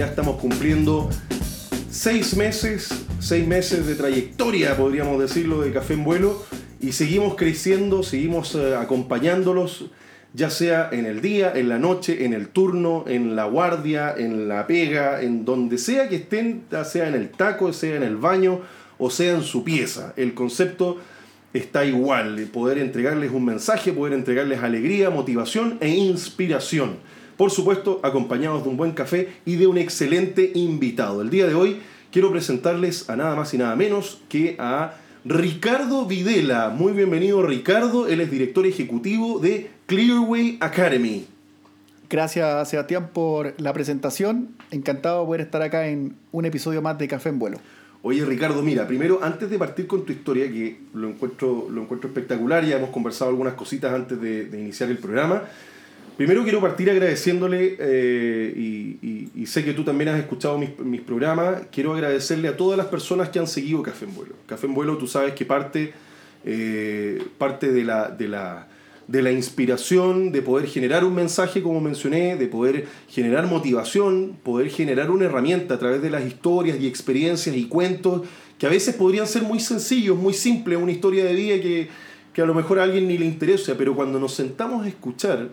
Ya estamos cumpliendo seis meses, seis meses de trayectoria, podríamos decirlo, de Café en Vuelo y seguimos creciendo, seguimos eh, acompañándolos ya sea en el día, en la noche, en el turno, en la guardia, en la pega, en donde sea que estén, sea en el taco, sea en el baño o sea en su pieza. El concepto está igual, poder entregarles un mensaje, poder entregarles alegría, motivación e inspiración. Por supuesto, acompañados de un buen café y de un excelente invitado. El día de hoy quiero presentarles a nada más y nada menos que a Ricardo Videla. Muy bienvenido Ricardo, él es director ejecutivo de Clearway Academy. Gracias Sebastián por la presentación. Encantado de poder estar acá en un episodio más de Café en Vuelo. Oye Ricardo, mira, primero antes de partir con tu historia, que lo encuentro, lo encuentro espectacular, ya hemos conversado algunas cositas antes de, iniciar el programa. Primero quiero partir agradeciéndole, eh, y, sé que tú también has escuchado mis, mis, programas, quiero agradecerle a todas las personas que han seguido Café en Vuelo. Café en Vuelo, tú sabes que parte, eh, parte de la... De la de la inspiración, de poder generar un mensaje, como mencioné, de poder generar motivación, poder generar una herramienta a través de las historias y experiencias y cuentos que a veces podrían ser muy sencillos, muy simples, una historia de vida que, a lo mejor a alguien ni le interesa, pero cuando nos sentamos a escuchar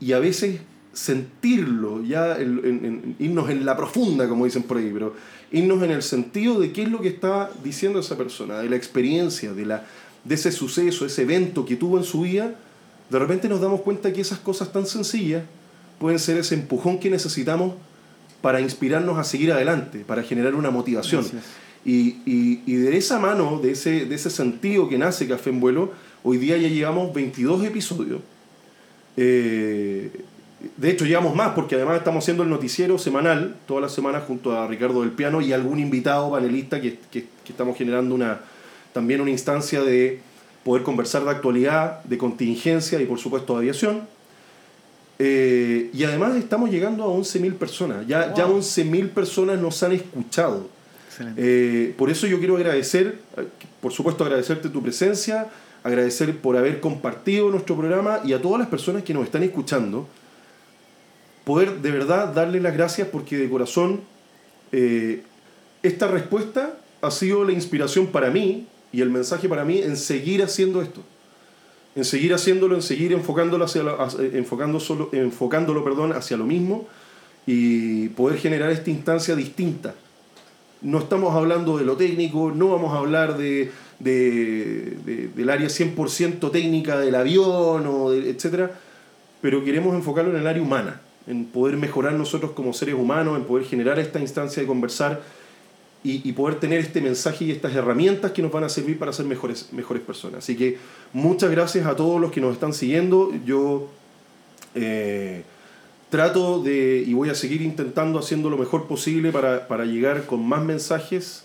y a veces sentirlo, ya irnos en la profunda, como dicen por ahí, pero irnos en el sentido de qué es lo que está diciendo esa persona, de la experiencia, de la, de ese suceso, ese evento que tuvo en su vida, de repente nos damos cuenta que esas cosas tan sencillas pueden ser ese empujón que necesitamos para inspirarnos a seguir adelante, para generar una motivación. Y, de esa mano, de ese, de ese sentido que nace Café en Vuelo, hoy día ya llevamos 22 episodios. Eh, de hecho, llevamos más porque además estamos haciendo el noticiero semanal, todas las semanas junto a Ricardo del Piano y algún invitado panelista que estamos generando una, también una instancia de poder conversar de actualidad, de contingencia y por supuesto de aviación. Eh, y además estamos llegando a 11.000 personas. Ya, ya 11.000 personas nos han escuchado. Eh, por eso yo quiero agradecer, por supuesto agradecerte tu presencia, agradecer por haber compartido nuestro programa y a todas las personas que nos están escuchando. Poder de verdad darle las gracias porque de corazón eh, esta respuesta ha sido la inspiración para mí y el mensaje para mí en seguir haciendo esto. En seguir haciéndolo, en seguir enfocándolo, hacia enfocando solo, enfocándolo perdón, hacia lo mismo y poder generar esta instancia distinta. No estamos hablando de lo técnico, no vamos a hablar de, del área 100% técnica del avión, o etc. Pero queremos enfocarlo en el área humana, en poder mejorar nosotros como seres humanos, en poder generar esta instancia de conversar y, poder tener este mensaje y estas herramientas que nos van a servir para ser mejores, mejores personas. Así que muchas gracias a todos los que nos están siguiendo. Yo eh, trato de, y voy a seguir intentando haciendo lo mejor posible para, para llegar con más mensajes,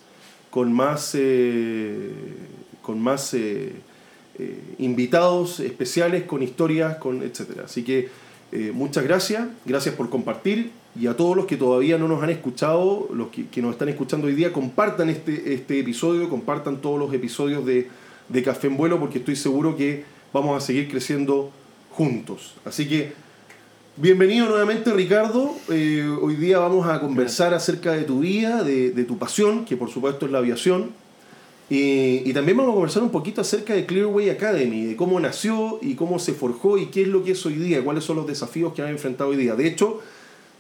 con más, eh, con más eh, invitados especiales, con historias, con etc. Así que muchas gracias, gracias por compartir y a todos los que todavía no nos han escuchado, los que, nos están escuchando hoy día, compartan este, este episodio, compartan todos los episodios de, Café en Vuelo, porque estoy seguro que vamos a seguir creciendo juntos. Así que, bienvenido nuevamente Ricardo. Eh, hoy día vamos a conversar acerca de tu vida, de, tu pasión, que por supuesto es la aviación. Y, y, también vamos a conversar un poquito acerca de Clearway Academy, de cómo nació y cómo se forjó y qué es lo que es hoy día, cuáles son los desafíos que han enfrentado hoy día. De hecho,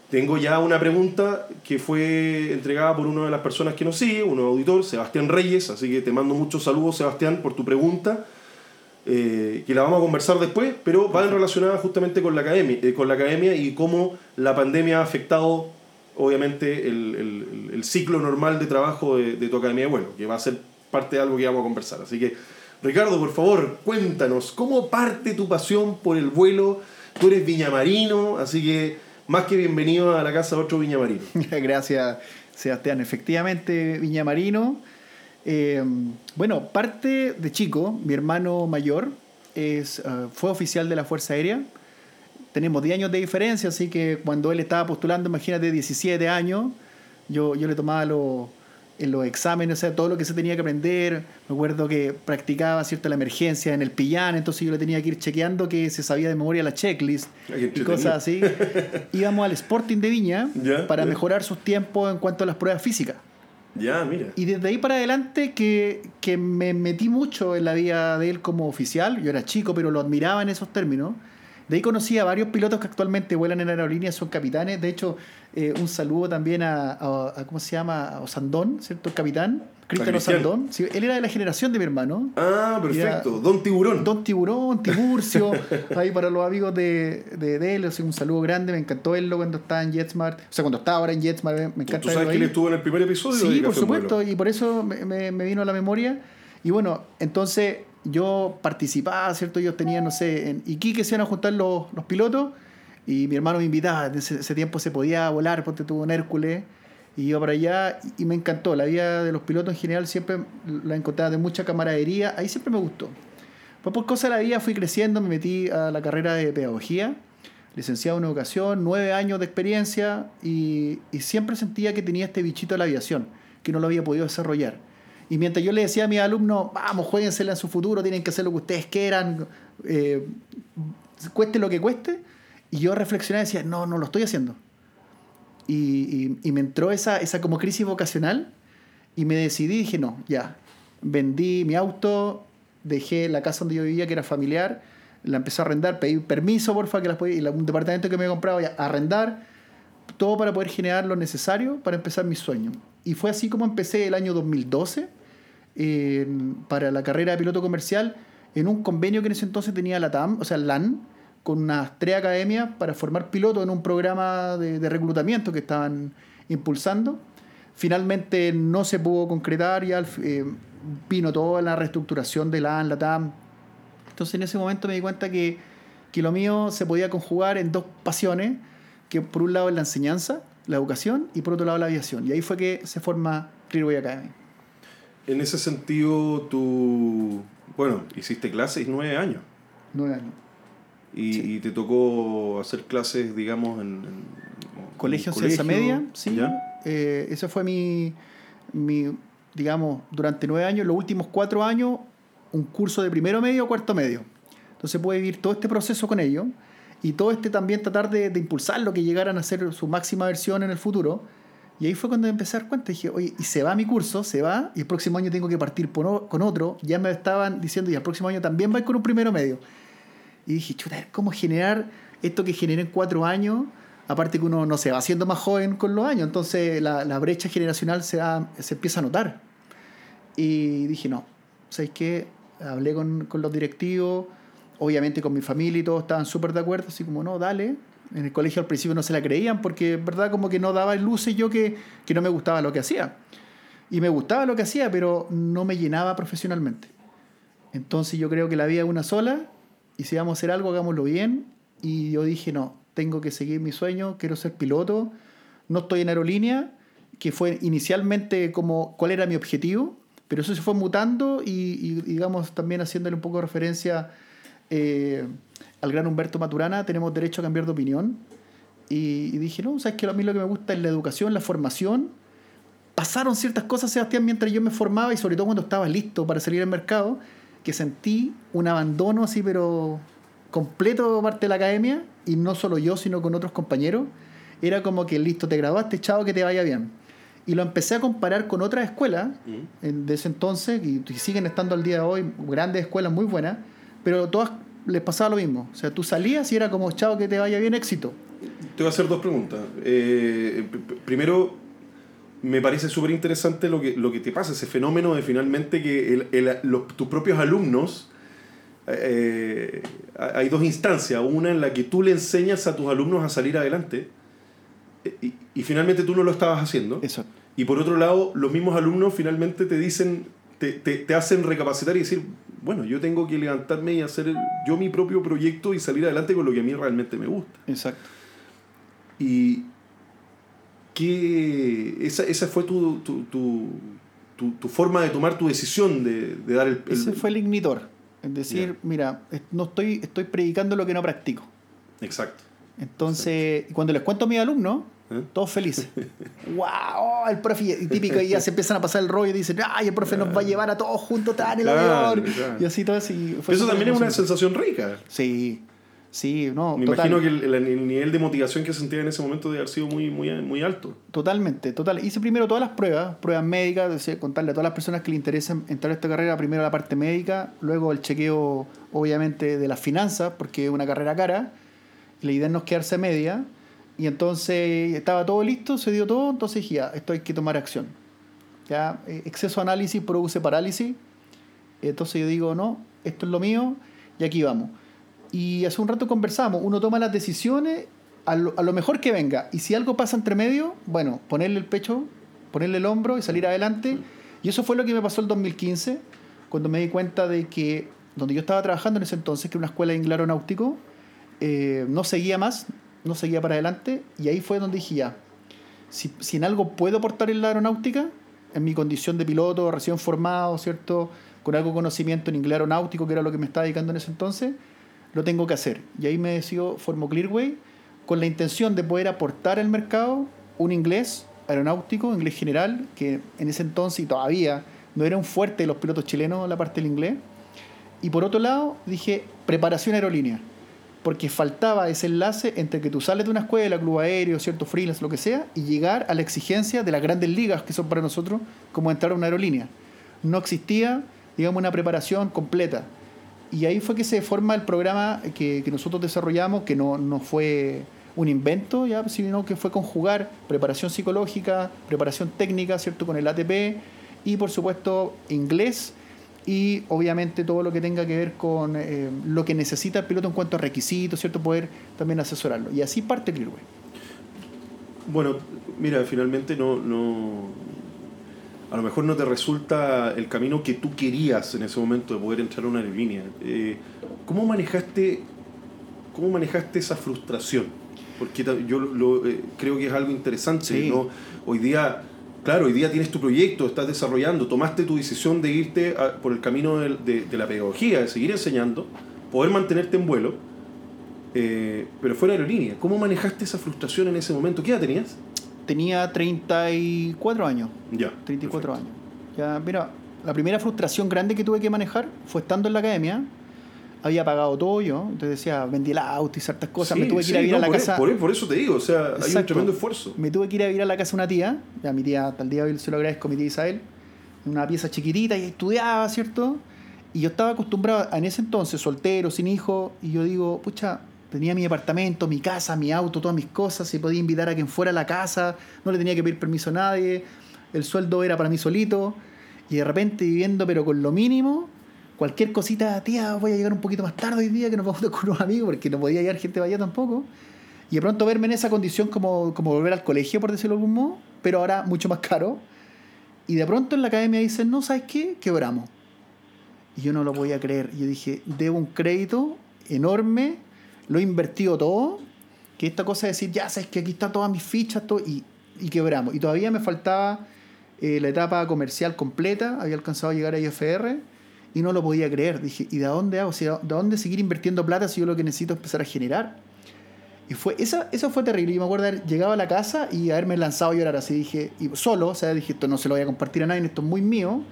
tengo ya una pregunta que fue entregada por una de las personas que nos sigue, un auditor, Sebastián Reyes, así que te mando muchos saludos, Sebastián, por tu pregunta, eh, que la vamos a conversar después, pero va en relacionada justamente con la, academia, eh, con la academia y cómo la pandemia ha afectado, obviamente, el, el, ciclo normal de trabajo de, de, tu academia de vuelo, que va a ser parte de algo que vamos a conversar. Así que, Ricardo, por favor, cuéntanos, ¿cómo parte tu pasión por el vuelo? Tú eres viñamarino, así que más que bienvenido a la casa de otro viñamarino. Gracias, Sebastián. Efectivamente, viñamarino. Eh, bueno, parte de chico, mi hermano mayor es, eh, fue oficial de la Fuerza Aérea. Tenemos 10 años de diferencia, así que cuando él estaba postulando, imagínate, 17 años, yo, yo le tomaba los, en los exámenes, o sea, todo lo que se tenía que aprender. Me acuerdo que practicaba cierta la emergencia en el pillán, entonces yo le tenía que ir chequeando que se sabía de memoria la checklist y cosas así. Íbamos al Sporting de Viña para mejorar sus tiempos en cuanto a las pruebas físicas. Ya, mira. Y desde ahí para adelante que, que me metí mucho en la vida de él como oficial. Yo era chico, pero lo admiraba en esos términos. De ahí conocí a varios pilotos que actualmente vuelan en aerolíneas, son capitanes. De hecho, eh, un saludo también a, ¿cómo se llama? A Osandón, ¿cierto? El capitán. Cristian Osandón. Sí, él era de la generación de mi hermano. Ah, perfecto. Don Tiburón. Don Tiburón, Tiburcio. ahí para los amigos de, de, él, un saludo grande. Me encantó verlo cuando estaba en JetSmart. O sea, cuando estaba ahora en JetSmart, me encanta ¿Tú sabes que él estuvo en el primer episodio? Sí, por supuesto. Y por eso me, me vino a la memoria. Y bueno, entonces yo participaba, ¿cierto? Yo tenía, no sé, en Iquique se iban a juntar los, pilotos y mi hermano me invitaba. En ese, tiempo se podía volar, porque tuvo un Hércules. Y iba para allá y, me encantó. La vida de los pilotos en general siempre la encontraba de mucha camaradería. Ahí siempre me gustó. Pues por cosa de la vida fui creciendo, me metí a la carrera de pedagogía, licenciado en educación, nueve años de experiencia y siempre sentía que tenía este bichito de la aviación, que no lo había podido desarrollar. Y mientras yo le decía a mis alumnos, vamos, jueguensela en su futuro, tienen que hacer lo que ustedes quieran, eh, cueste lo que cueste, y yo reflexionaba y decía, no, no lo estoy haciendo. Y, y, me entró esa, esa como crisis vocacional y me decidí, dije, no, ya, vendí mi auto, dejé la casa donde yo vivía, que era familiar, la empecé a arrendar, pedí permiso, porfa, que las podía, y un departamento que me he comprado, ya, arrendar, todo para poder generar lo necesario para empezar mi sueño. Y fue así como empecé el año 2012 para la carrera de piloto comercial en un convenio que en ese entonces tenía la TAM, o sea, LAN, con unas tres academias para formar pilotos en un programa de, reclutamiento que estaban impulsando. Finalmente no se pudo concretar, y eh, vino toda la reestructuración de LAN, la TAM. Entonces en ese momento me di cuenta que, que lo mío se podía conjugar en dos pasiones, que por un lado es la enseñanza, la educación y por otro lado la aviación. Y ahí fue que se forma Clearway Academy. En ese sentido, tú, bueno, hiciste clases nueve años. Nueve años. Y, te tocó hacer clases, digamos, en... colegio, Ciencia Media, sí. Eh, ese fue mi, mi, digamos, durante nueve años, los últimos cuatro años, un curso de primero medio o cuarto medio. Entonces pude vivir todo este proceso con ellos y todo este también tratar de, de impulsarlo, que llegaran a ser su máxima versión en el futuro. Y ahí fue cuando empecé a dar cuenta. Dije, oye, y se va mi curso, se va, y el próximo año tengo que partir con otro. Ya me estaban diciendo, y el próximo año también va con un primero medio. Y dije, chuta, ¿cómo generar esto que generé en cuatro años? Aparte que uno, no se va haciendo más joven con los años, entonces la, la brecha generacional se, se empieza a notar. Y dije, no, ¿sabes qué? Hablé con, con los directivos, obviamente con mi familia y todos estaban súper de acuerdo, así como, no, dale. En el colegio al principio no se la creían porque, verdad, como que no daba luces yo que, que no me gustaba lo que hacía. Y me gustaba lo que hacía, pero no me llenaba profesionalmente. Entonces yo creo que la vida es una sola y si vamos a hacer algo, hagámoslo bien. Y yo dije, no, tengo que seguir mi sueño, quiero ser piloto, no estoy en aerolínea, que fue inicialmente como cuál era mi objetivo, pero eso se fue mutando y, y digamos también haciéndole un poco de referencia eh, al gran Humberto Maturana, tenemos derecho a cambiar de opinión. Y, dije, no, sabes que a mí lo que me gusta es la educación, la formación. Pasaron ciertas cosas, Sebastián, mientras yo me formaba y sobre todo cuando estaba listo para salir al mercado, que sentí un abandono así, pero completo parte de la academia, y no solo yo, sino con otros compañeros. Era como que listo, te graduaste, chao, que te vaya bien. Y lo empecé a comparar con otras escuelas mm. de ese entonces, y siguen estando al día de hoy, grandes escuelas muy buenas pero todas les pasaba lo mismo. O sea, tú salías y era como, chao, que te vaya bien, éxito. Te voy a hacer dos preguntas. Eh, primero, me parece súper interesante lo que, lo que te pasa, ese fenómeno de finalmente que tus propios alumnos, eh, hay dos instancias, una en la que tú le enseñas a tus alumnos a salir adelante y, y finalmente tú no lo estabas haciendo. Eso. Y por otro lado, los mismos alumnos finalmente te dicen, te, te, te hacen recapacitar y decir, bueno, yo tengo que levantarme y hacer yo mi propio proyecto y salir adelante con lo que a mí realmente me gusta. Exacto. Y que esa, esa fue tu, tu, tu, tu, forma de tomar tu decisión de, de dar el, Ese fue el ignitor. Es decir, mira, no estoy, estoy predicando lo que no practico. Exacto. Entonces, cuando les cuento a mis alumnos, ¿Eh? Todos felices. ¡Wow! El profe, y típico, y ya se empiezan a pasar el rollo y dicen, ¡ay, el profe nos va a llevar a todos juntos en el Claro, avión! claro. Y así todo fue Eso también es una sensación rica. Sí, sí, no, Me total. imagino que el, el- el nivel de motivación que sentía en ese momento debe haber sido muy, muy, muy alto. Totalmente, total. Hice primero todas las pruebas, pruebas médicas, contarle a todas las personas que le interesan entrar a esta carrera, primero la parte médica, luego el chequeo, obviamente, de las finanzas, porque es una carrera cara, la idea no es quedarse a media, y entonces estaba todo listo, se dio todo, entonces dije, ya, esto hay que tomar acción. Ya, eh, exceso de análisis produce parálisis, entonces yo digo, no, esto es lo mío, y aquí vamos. Y hace un rato conversamos, uno toma las decisiones a lo, mejor que venga. Y si algo pasa entre medio, bueno, ponerle el pecho, ponerle el hombro y salir adelante. Y eso fue lo que me pasó el 2015, cuando me di cuenta de que donde yo estaba trabajando en ese entonces, que era una escuela de inglés aeronáutico, eh, no seguía más, no seguía para adelante. Y ahí fue donde dije ya, si, en algo puedo aportar en la aeronáutica, en mi condición de piloto recién formado, ¿cierto? Con algo de conocimiento en inglés aeronáutico, que era lo que me estaba dedicando en ese entonces, lo tengo que hacer. Y ahí me decido, formo Clearway, con la intención de poder aportar al mercado un inglés aeronáutico, inglés general, que en ese entonces y todavía no era un fuerte de los pilotos chilenos la parte del inglés. Y por otro lado, dije preparación aerolínea, porque faltaba ese enlace entre que tú sales de una escuela, club aéreo, cierto freelance, lo que sea, y llegar a la exigencia de las grandes ligas que son para nosotros, como entrar a una aerolínea. No existía, digamos, una preparación completa. Y ahí fue que se forma el programa que, que nosotros desarrollamos, que no, no fue un invento, ya, sino que fue conjugar preparación psicológica, preparación técnica, ¿cierto? Con el ATP y, por supuesto, inglés y obviamente todo lo que tenga que ver con eh, lo que necesita el piloto en cuanto a requisitos, ¿cierto? Poder también asesorarlo. Y así parte Clearway. Bueno, mira, finalmente no, no. A lo mejor no te resulta el camino que tú querías en ese momento de poder entrar a una aerolínea. Eh, ¿Cómo manejaste, cómo manejaste esa frustración? Porque yo lo- eh, creo que es algo interesante. Sí. ¿no? Hoy día, claro, hoy día tienes tu proyecto, estás desarrollando, tomaste tu decisión de irte a- por el camino de, de la pedagogía, de seguir enseñando, poder mantenerte en vuelo, eh, pero fuera aerolínea. ¿Cómo manejaste esa frustración en ese momento? ¿Qué edad tenías? Tenía 34 años. Ya. 34 años. Ya, mira, la primera frustración grande que tuve que manejar fue estando en la academia. Había pagado todo yo, entonces decía, vendí el auto y ciertas cosas. me Sí, tuve que ir a vivir a no, la por, casa. Por, por eso te digo, o sea, hay un Exacto. tremendo esfuerzo. Me tuve que ir a vivir a la casa de una tía, ya mi tía, hasta el día de hoy se lo agradezco, mi tía Isabel, una pieza chiquitita y estudiaba, ¿cierto? Y yo estaba acostumbrado, a- en ese entonces, soltero, sin hijo, y yo digo, pucha, tenía mi apartamento, mi casa, mi auto, todas mis cosas, y podía invitar a quien fuera a la casa, no le tenía que pedir permiso a nadie, el sueldo era para mí solito, y de repente viviendo, pero con lo mínimo, cualquier cosita, tía, voy a llegar un poquito más tarde hoy día, que nos vamos con unos amigos, porque no podía llegar gente vaya tampoco. Y de pronto verme en esa condición como, como volver al colegio, por decirlo de algún modo, pero ahora mucho más caro. Y de pronto en la academia dicen, no, ¿sabes qué? Quebramos. Y yo no lo podía creer. Yo dije, debo un crédito enorme, lo he invertido todo, que esta cosa de decir, ya sabes que aquí están todas mis fichas, todo, y, y quebramos. Y todavía me faltaba eh, la etapa comercial completa, había alcanzado a llegar a IFR y no lo podía creer. Dije, ¿y de dónde hago? O sea, ¿de dónde seguir invirtiendo plata si yo lo que necesito es empezar a generar? Y fue, esa, eso fue terrible. Yo me acuerdo haber llegado a la casa y haberme lanzado a llorar así. Dije, y solo, o sea, dije, esto no se lo voy a compartir a nadie, esto es muy mío.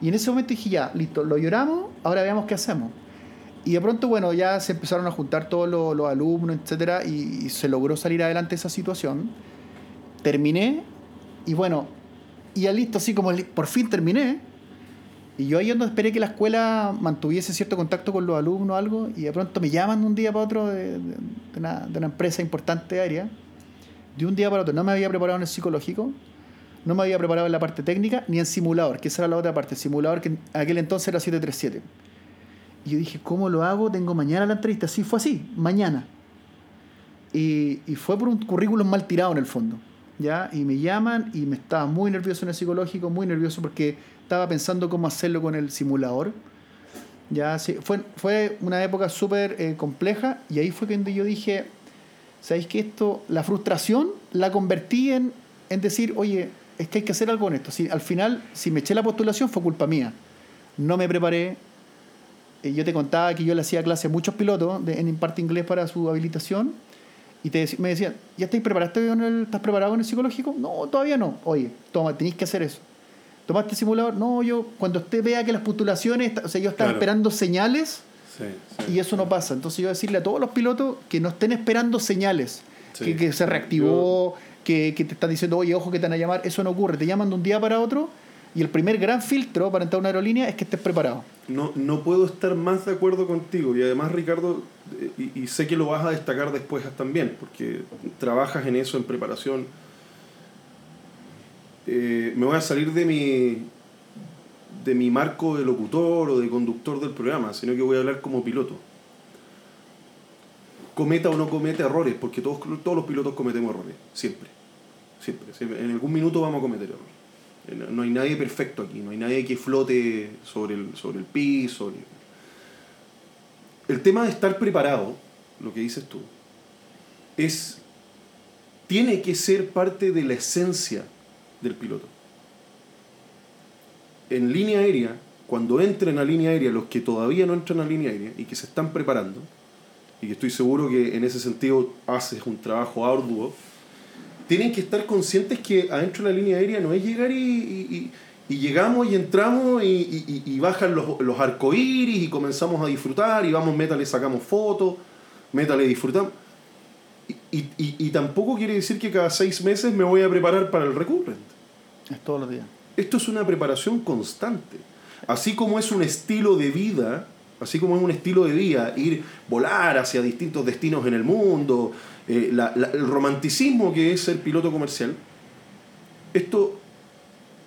Y en ese momento dije, ya, listo, lo lloramos, ahora veamos qué hacemos. Y de pronto, bueno, ya se empezaron a juntar todos los, los alumnos, etcétera, y, y se logró salir adelante esa situación. Terminé, y bueno, y ya listo, así como por fin terminé. Y yo ahí donde esperé que la escuela mantuviese cierto contacto con los alumnos o algo, y de pronto me llaman de un día para otro de, de- de una, de empresa importante aérea. De un día para otro, no me había preparado en el psicológico, no me había preparado en la parte técnica, ni en simulador, que esa era la otra parte, simulador que en aquel entonces era 737. Y yo dije, ¿cómo lo hago? Tengo mañana la entrevista. Sí, fue así, mañana. Y, y fue por un currículum mal tirado en el fondo. ¿ya? Y me llaman y me estaba muy nervioso en el psicológico, muy nervioso porque estaba pensando cómo hacerlo con el simulador. Ya, fue, fue una época súper eh, compleja y ahí fue cuando yo dije, ¿sabéis que esto, la frustración la convertí en, en decir, oye, es que hay que hacer algo con esto. Si, al final, si me eché la postulación fue culpa mía. No me preparé. Eh, yo te contaba que yo le hacía clase a muchos pilotos de, en parte inglés para su habilitación Y te, me decían, ¿ya estáis el, ¿Estás preparado con el psicológico? No, todavía no. Oye, toma, tenéis que hacer eso. ¿Tomaste simulador? No, yo, cuando usted vea que las postulaciones, o sea, yo estaba esperando señales y eso no pasa. Entonces yo decirle a todos los pilotos que no estén esperando señales, que, que, se reactivó, que, que, te están diciendo, oye, ojo que te van a llamar, eso no ocurre. Te llaman de un día para otro y el primer gran filtro para entrar a una aerolínea es que estés preparado. No, no puedo estar más de acuerdo contigo. Y además, Ricardo, y, y sé que lo vas a destacar después también, porque trabajas en eso, en preparación. Eh, me voy a salir de mi, de mi marco de locutor o de conductor del programa, sino que voy a hablar como piloto. Cometa o no cometa errores, porque todos, todos los pilotos cometemos errores, siempre. Siempre. En algún minuto vamos a cometer errores. No hay nadie perfecto aquí, no hay nadie que flote sobre el, sobre el piso. El tema de estar preparado, lo que dices tú, es, tiene que ser parte de la esencia del piloto. En línea aérea, cuando entren a línea aérea los que todavía no entran a línea aérea y que se están preparando, y que estoy seguro que en ese sentido haces un trabajo arduo, tienen que estar conscientes que adentro de la línea aérea no es llegar y, llegamos y entramos y, bajan los, los arcoíris y comenzamos a disfrutar y vamos, métale, sacamos fotos, métale, disfrutamos. Y, tampoco quiere decir que cada seis meses me voy a preparar para el recurrent. Es todos los días. Esto es una preparación constante. Así como es un estilo de vida, así como es un estilo de vida, ir volar hacia distintos destinos en el mundo, eh, el romanticismo que es ser piloto comercial, esto,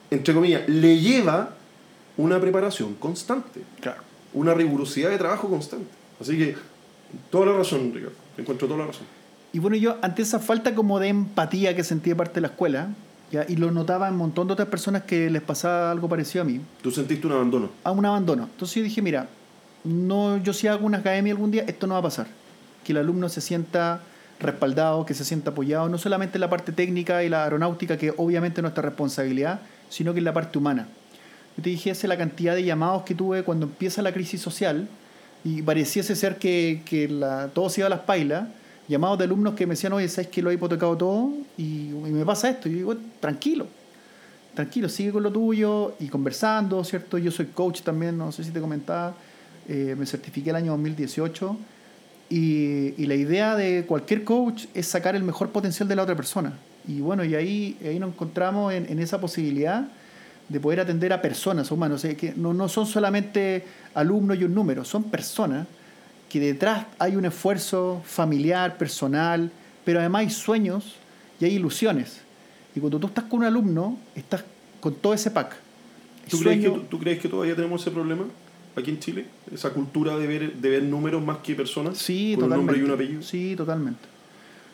entre comillas, le lleva una preparación constante. Claro. Una rigurosidad de trabajo constante. Así que, toda la razón, Ricardo. Encuentro toda la razón. Y bueno, yo ante esa falta como de empatía que sentí de parte de la escuela, ¿ya? y lo notaba en un montón de otras personas que les pasaba algo parecido a mí. ¿Tú sentiste un abandono? A un abandono. Entonces yo dije, mira, no, yo si hago una academia algún día, esto no va a pasar. Que el alumno se sienta respaldado, que se sienta apoyado, no solamente en la parte técnica y la aeronáutica, que obviamente es nuestra responsabilidad, sino que en la parte humana. Yo te dijese la cantidad de llamados que tuve cuando empieza la crisis social y pareciese ser que, que la, todo se iba a las pailas, llamados de alumnos que me decían, oye, ¿sabes que lo he hipotecado todo? Y, y me pasa esto. Y yo digo, tranquilo, tranquilo, sigue con lo tuyo y conversando, ¿cierto? Yo soy coach también, no sé si te comentaba, eh, me certifiqué el año 2018 y, la idea de cualquier coach es sacar el mejor potencial de la otra persona. Y bueno, y ahí, ahí nos encontramos en, esa posibilidad de poder atender a personas, humanos, que no, no son solamente alumnos y un número, son personas que detrás hay un esfuerzo familiar, personal, pero además hay sueños y hay ilusiones. Y cuando tú estás con un alumno, estás con todo ese pack. ¿Tú, crees que, ¿Tú crees que todavía tenemos ese problema? aquí en Chile? ¿Esa cultura de ver, de ver números más que personas? Sí, con totalmente. un nombre y un apellido. Sí, totalmente.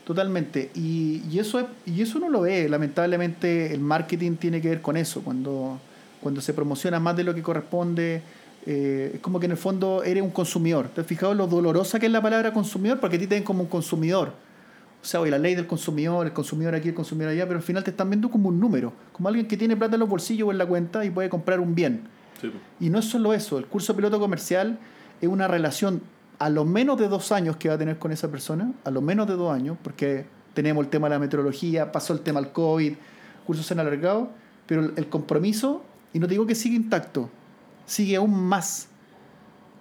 Totalmente. Y, y eso, es, y eso no lo ve. Lamentablemente el marketing tiene que ver con eso. Cuando, cuando se promociona más de lo que corresponde, eh, es como que en el fondo eres un consumidor. ¿Te has fijado lo dolorosa que es la palabra consumidor? Porque a ti te ven como un consumidor. O sea, hoy la ley del consumidor, el consumidor aquí, el consumidor allá, pero al final te están viendo como un número, como alguien que tiene plata en los bolsillos o en la cuenta y puede comprar un bien. Y no es solo eso, el curso piloto comercial es una relación a lo menos de dos años que va a tener con esa persona, a lo menos de dos años, porque tenemos el tema de la meteorología, pasó el tema del COVID, cursos se han alargado, pero el compromiso, y no digo que siga intacto, sigue aún más,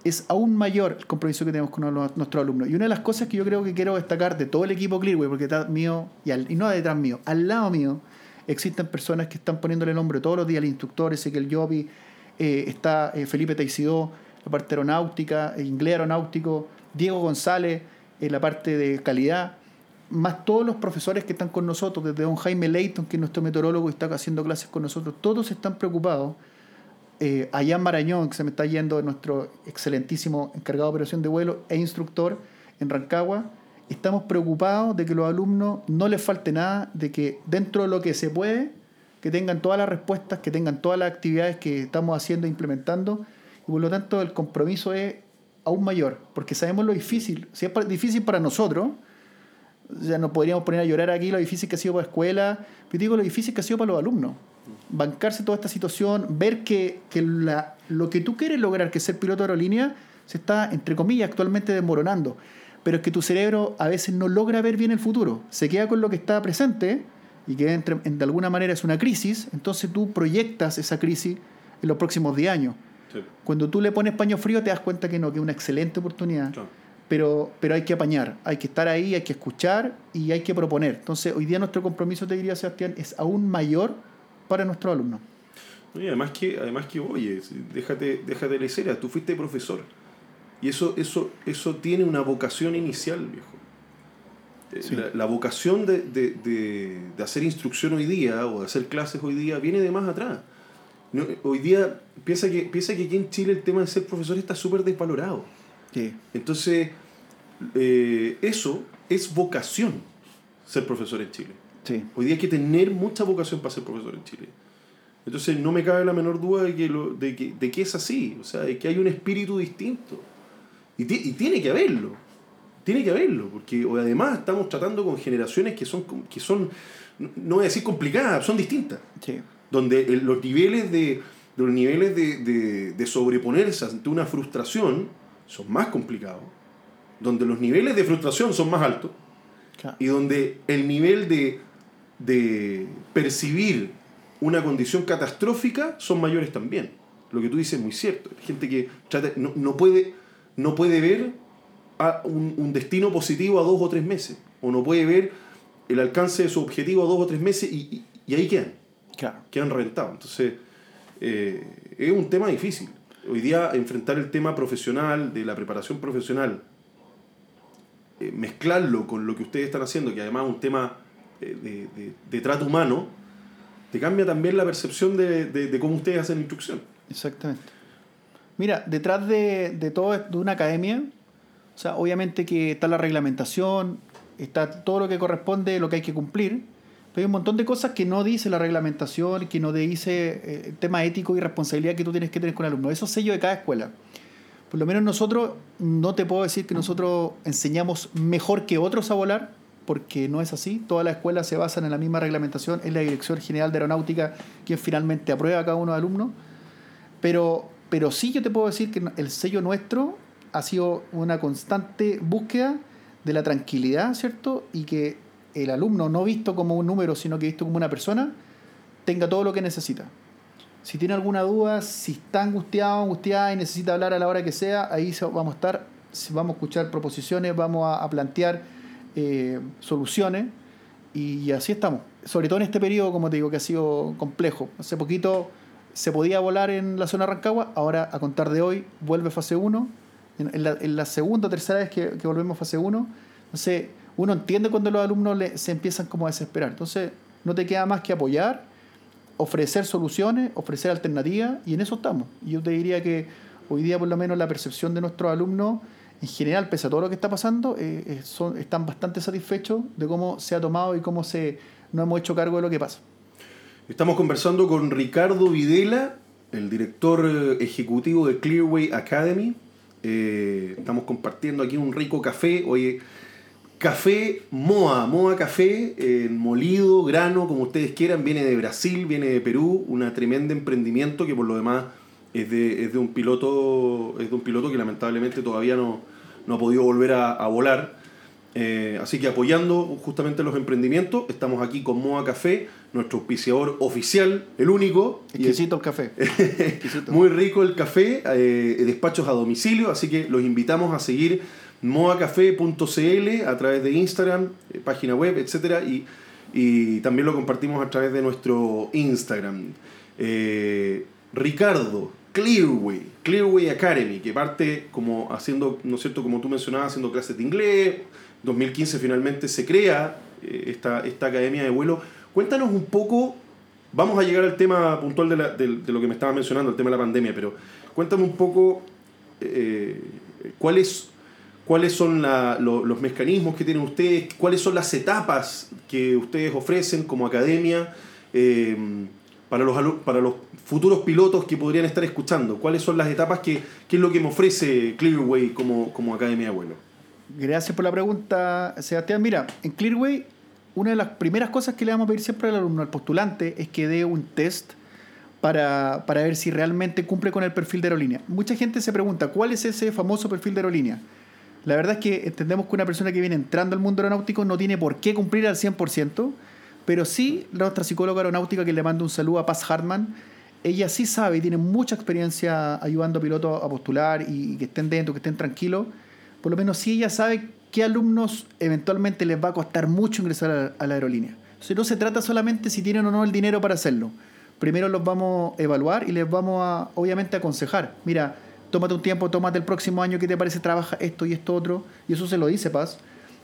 es aún mayor el compromiso que tenemos con nuestros alumnos. Y una de las cosas que yo creo que quiero destacar de todo el equipo Clearway, porque detrás mío, y, no detrás mío, al lado mío, existen personas que están poniéndole nombre todos los días al instructor, ese que el Joby, eh, está eh, Felipe Teisidó, la parte aeronáutica, eh, inglés aeronáutico, Diego González, en la parte de calidad, más todos los profesores que están con nosotros, desde don Jaime Leighton, que es nuestro meteorólogo y está haciendo clases con nosotros, todos están preocupados. Allá en Marañón, que se me está yendo nuestro excelentísimo encargado de operación de vuelo e instructor en Rancagua, estamos preocupados de que los alumnos no les falte nada, de que dentro de lo que se puede, que tengan todas las respuestas, que tengan todas las actividades que estamos haciendo e implementando. Y por lo tanto el compromiso es aún mayor, porque sabemos lo difícil. Si es difícil para nosotros, ya nos podríamos poner a llorar aquí lo difícil que ha sido para la escuela, pero digo lo difícil que ha sido para los alumnos. Bancarse toda esta situación, ver que, que lo que tú quieres lograr, que es ser piloto de aerolínea, se está, entre comillas, actualmente desmoronando. pero es que tu cerebro a veces no logra ver bien el futuro. Se queda con lo que está presente y que entre, de alguna manera es una crisis, entonces tú proyectas esa crisis en los próximos 10 años. Cuando tú le pones paño frío te das cuenta que no, que es una excelente oportunidad. Pero, pero hay que apañar, hay que estar ahí, hay que escuchar y hay que proponer. Entonces, hoy día nuestro compromiso, te diría Sebastián, es aún mayor para nuestros alumnos. Y además que, además que oye, déjate, déjate de ser, tú fuiste profesor. Y eso, eso, eso tiene una vocación inicial, viejo. Eh, la, vocación de, de, de, hacer instrucción hoy día o de hacer clases hoy día viene de más atrás. hoy día, piensa que, piensa que aquí en Chile el tema de ser profesor está súper desvalorado. Entonces, eh, eso es vocación, ser profesor en Chile. Hoy día hay que tener mucha vocación para ser profesor en Chile. Entonces, no me cabe la menor duda de que, lo, de que, de que es así, o sea, de que hay un espíritu distinto. Y, y tiene que haberlo. Tiene que haberlo, porque además estamos tratando con generaciones que son, que son no voy a decir complicadas, son distintas. Donde los niveles de, los niveles de, de, sobreponerse ante una frustración son más complicados. Donde los niveles de frustración son más altos. Y donde el nivel de, de percibir una condición catastrófica son mayores también. Lo que tú dices es muy cierto. Hay gente que no, no, puede, no puede ver a un, destino positivo a dos o tres meses. O no puede ver el alcance de su objetivo a dos o tres meses y, ahí quedan. Quedan reventados. Entonces, eh, es un tema difícil. Hoy día enfrentar el tema profesional, de la preparación profesional, eh, mezclarlo con lo que ustedes están haciendo, que además es un tema eh, de, trato humano, te cambia también la percepción de, cómo ustedes hacen instrucción. Exactamente. Mira, detrás de, de todo de una academia o sea, obviamente que está la reglamentación, está todo lo que corresponde, lo que hay que cumplir, pero hay un montón de cosas que no dice la reglamentación, que no dice eh, el tema ético y responsabilidad que tú tienes que tener con el alumno. Eso es sello de cada escuela. Por lo menos nosotros, no te puedo decir que nosotros enseñamos mejor que otros a volar, porque no es así. Todas las escuelas se basan en la misma reglamentación, es la Dirección General de Aeronáutica quien finalmente aprueba a cada uno de los alumnos. Pero, pero sí yo te puedo decir que el sello nuestro ha sido una constante búsqueda de la tranquilidad, ¿cierto? Y que el alumno, no visto como un número, sino que visto como una persona, tenga todo lo que necesita. Si tiene alguna duda, si está angustiado, angustiada y necesita hablar a la hora que sea, ahí vamos a estar, vamos a escuchar proposiciones, vamos a, plantear eh, soluciones y así estamos. Sobre todo en este periodo, como te digo, que ha sido complejo. Hace poquito se podía volar en la zona de Rancagua, ahora a contar de hoy vuelve fase 1 en, la, segunda o tercera vez que, volvemos a fase 1. Entonces, uno entiende cuando los alumnos se empiezan como a desesperar. Entonces, no te queda más que apoyar, ofrecer soluciones, ofrecer alternativas, y en eso estamos. Yo te diría que hoy día, por lo menos, la percepción de nuestros alumnos, en general, pese a todo lo que está pasando, eh, eh, son, están bastante satisfechos de cómo se ha tomado y cómo se, nos hemos hecho cargo de lo que pasa. Estamos conversando con Ricardo Videla, el director eh, ejecutivo de Clearway Academy. Eh, estamos compartiendo aquí un rico café. Oye, café Moa, Moa Café, en molido, grano, como ustedes quieran. Viene de Brasil, viene de Perú. Una tremenda emprendimiento que por lo demás es de, es de un, piloto, es de un piloto que lamentablemente todavía no, no ha podido volver a, a volar. Eh, así que apoyando justamente los emprendimientos, estamos aquí con Moa Café, nuestro auspiciador oficial, el único. Exquisito el café. Muy rico el café, eh, despachos a domicilio, así que los invitamos a seguir moacafé.cl a través de Instagram, eh, página web, etc. Y, y, también lo compartimos a través de nuestro Instagram. Ricardo, Clearway, Clearway Academy, que parte como haciendo, ¿no es cierto?, como tú mencionabas, haciendo clases de inglés, 2015 finalmente se crea eh, esta, esta academia de vuelo. Cuéntanos un poco, vamos a llegar al tema puntual de, lo que me estaba mencionando, el tema de la pandemia, pero cuéntame un poco eh, cuáles, cuáles son los mecanismos que tienen ustedes, cuáles son las etapas que ustedes ofrecen como academia. Eh, para los, para los futuros pilotos que podrían estar escuchando? ¿Cuáles son las etapas que, qué es lo que me ofrece Clearway como, como academia de vuelo? Gracias por la pregunta, Sebastián. Mira, en Clearway, una de las primeras cosas que le vamos a pedir siempre al alumno, al postulante, es que dé un test para, ver si realmente cumple con el perfil de aerolínea. Mucha gente se pregunta, ¿cuál es ese famoso perfil de aerolínea? La verdad es que entendemos que una persona que viene entrando al mundo aeronáutico no tiene por qué cumplir al 100%, pero sí nuestra psicóloga aeronáutica que le manda un saludo a Paz Hartman, ella sí sabe y tiene mucha experiencia ayudando a pilotos a postular y, que estén dentro, que estén tranquilos. Por lo menos sí ella sabe qué alumnos eventualmente les va a costar mucho ingresar a, la aerolínea. Entonces no se trata solamente si tienen o no el dinero para hacerlo. Primero los vamos a evaluar y les vamos a, obviamente, aconsejar. Mira, tómate un tiempo, tómate el próximo año, ¿qué te parece? Trabaja esto y esto otro. Y eso se lo dice Paz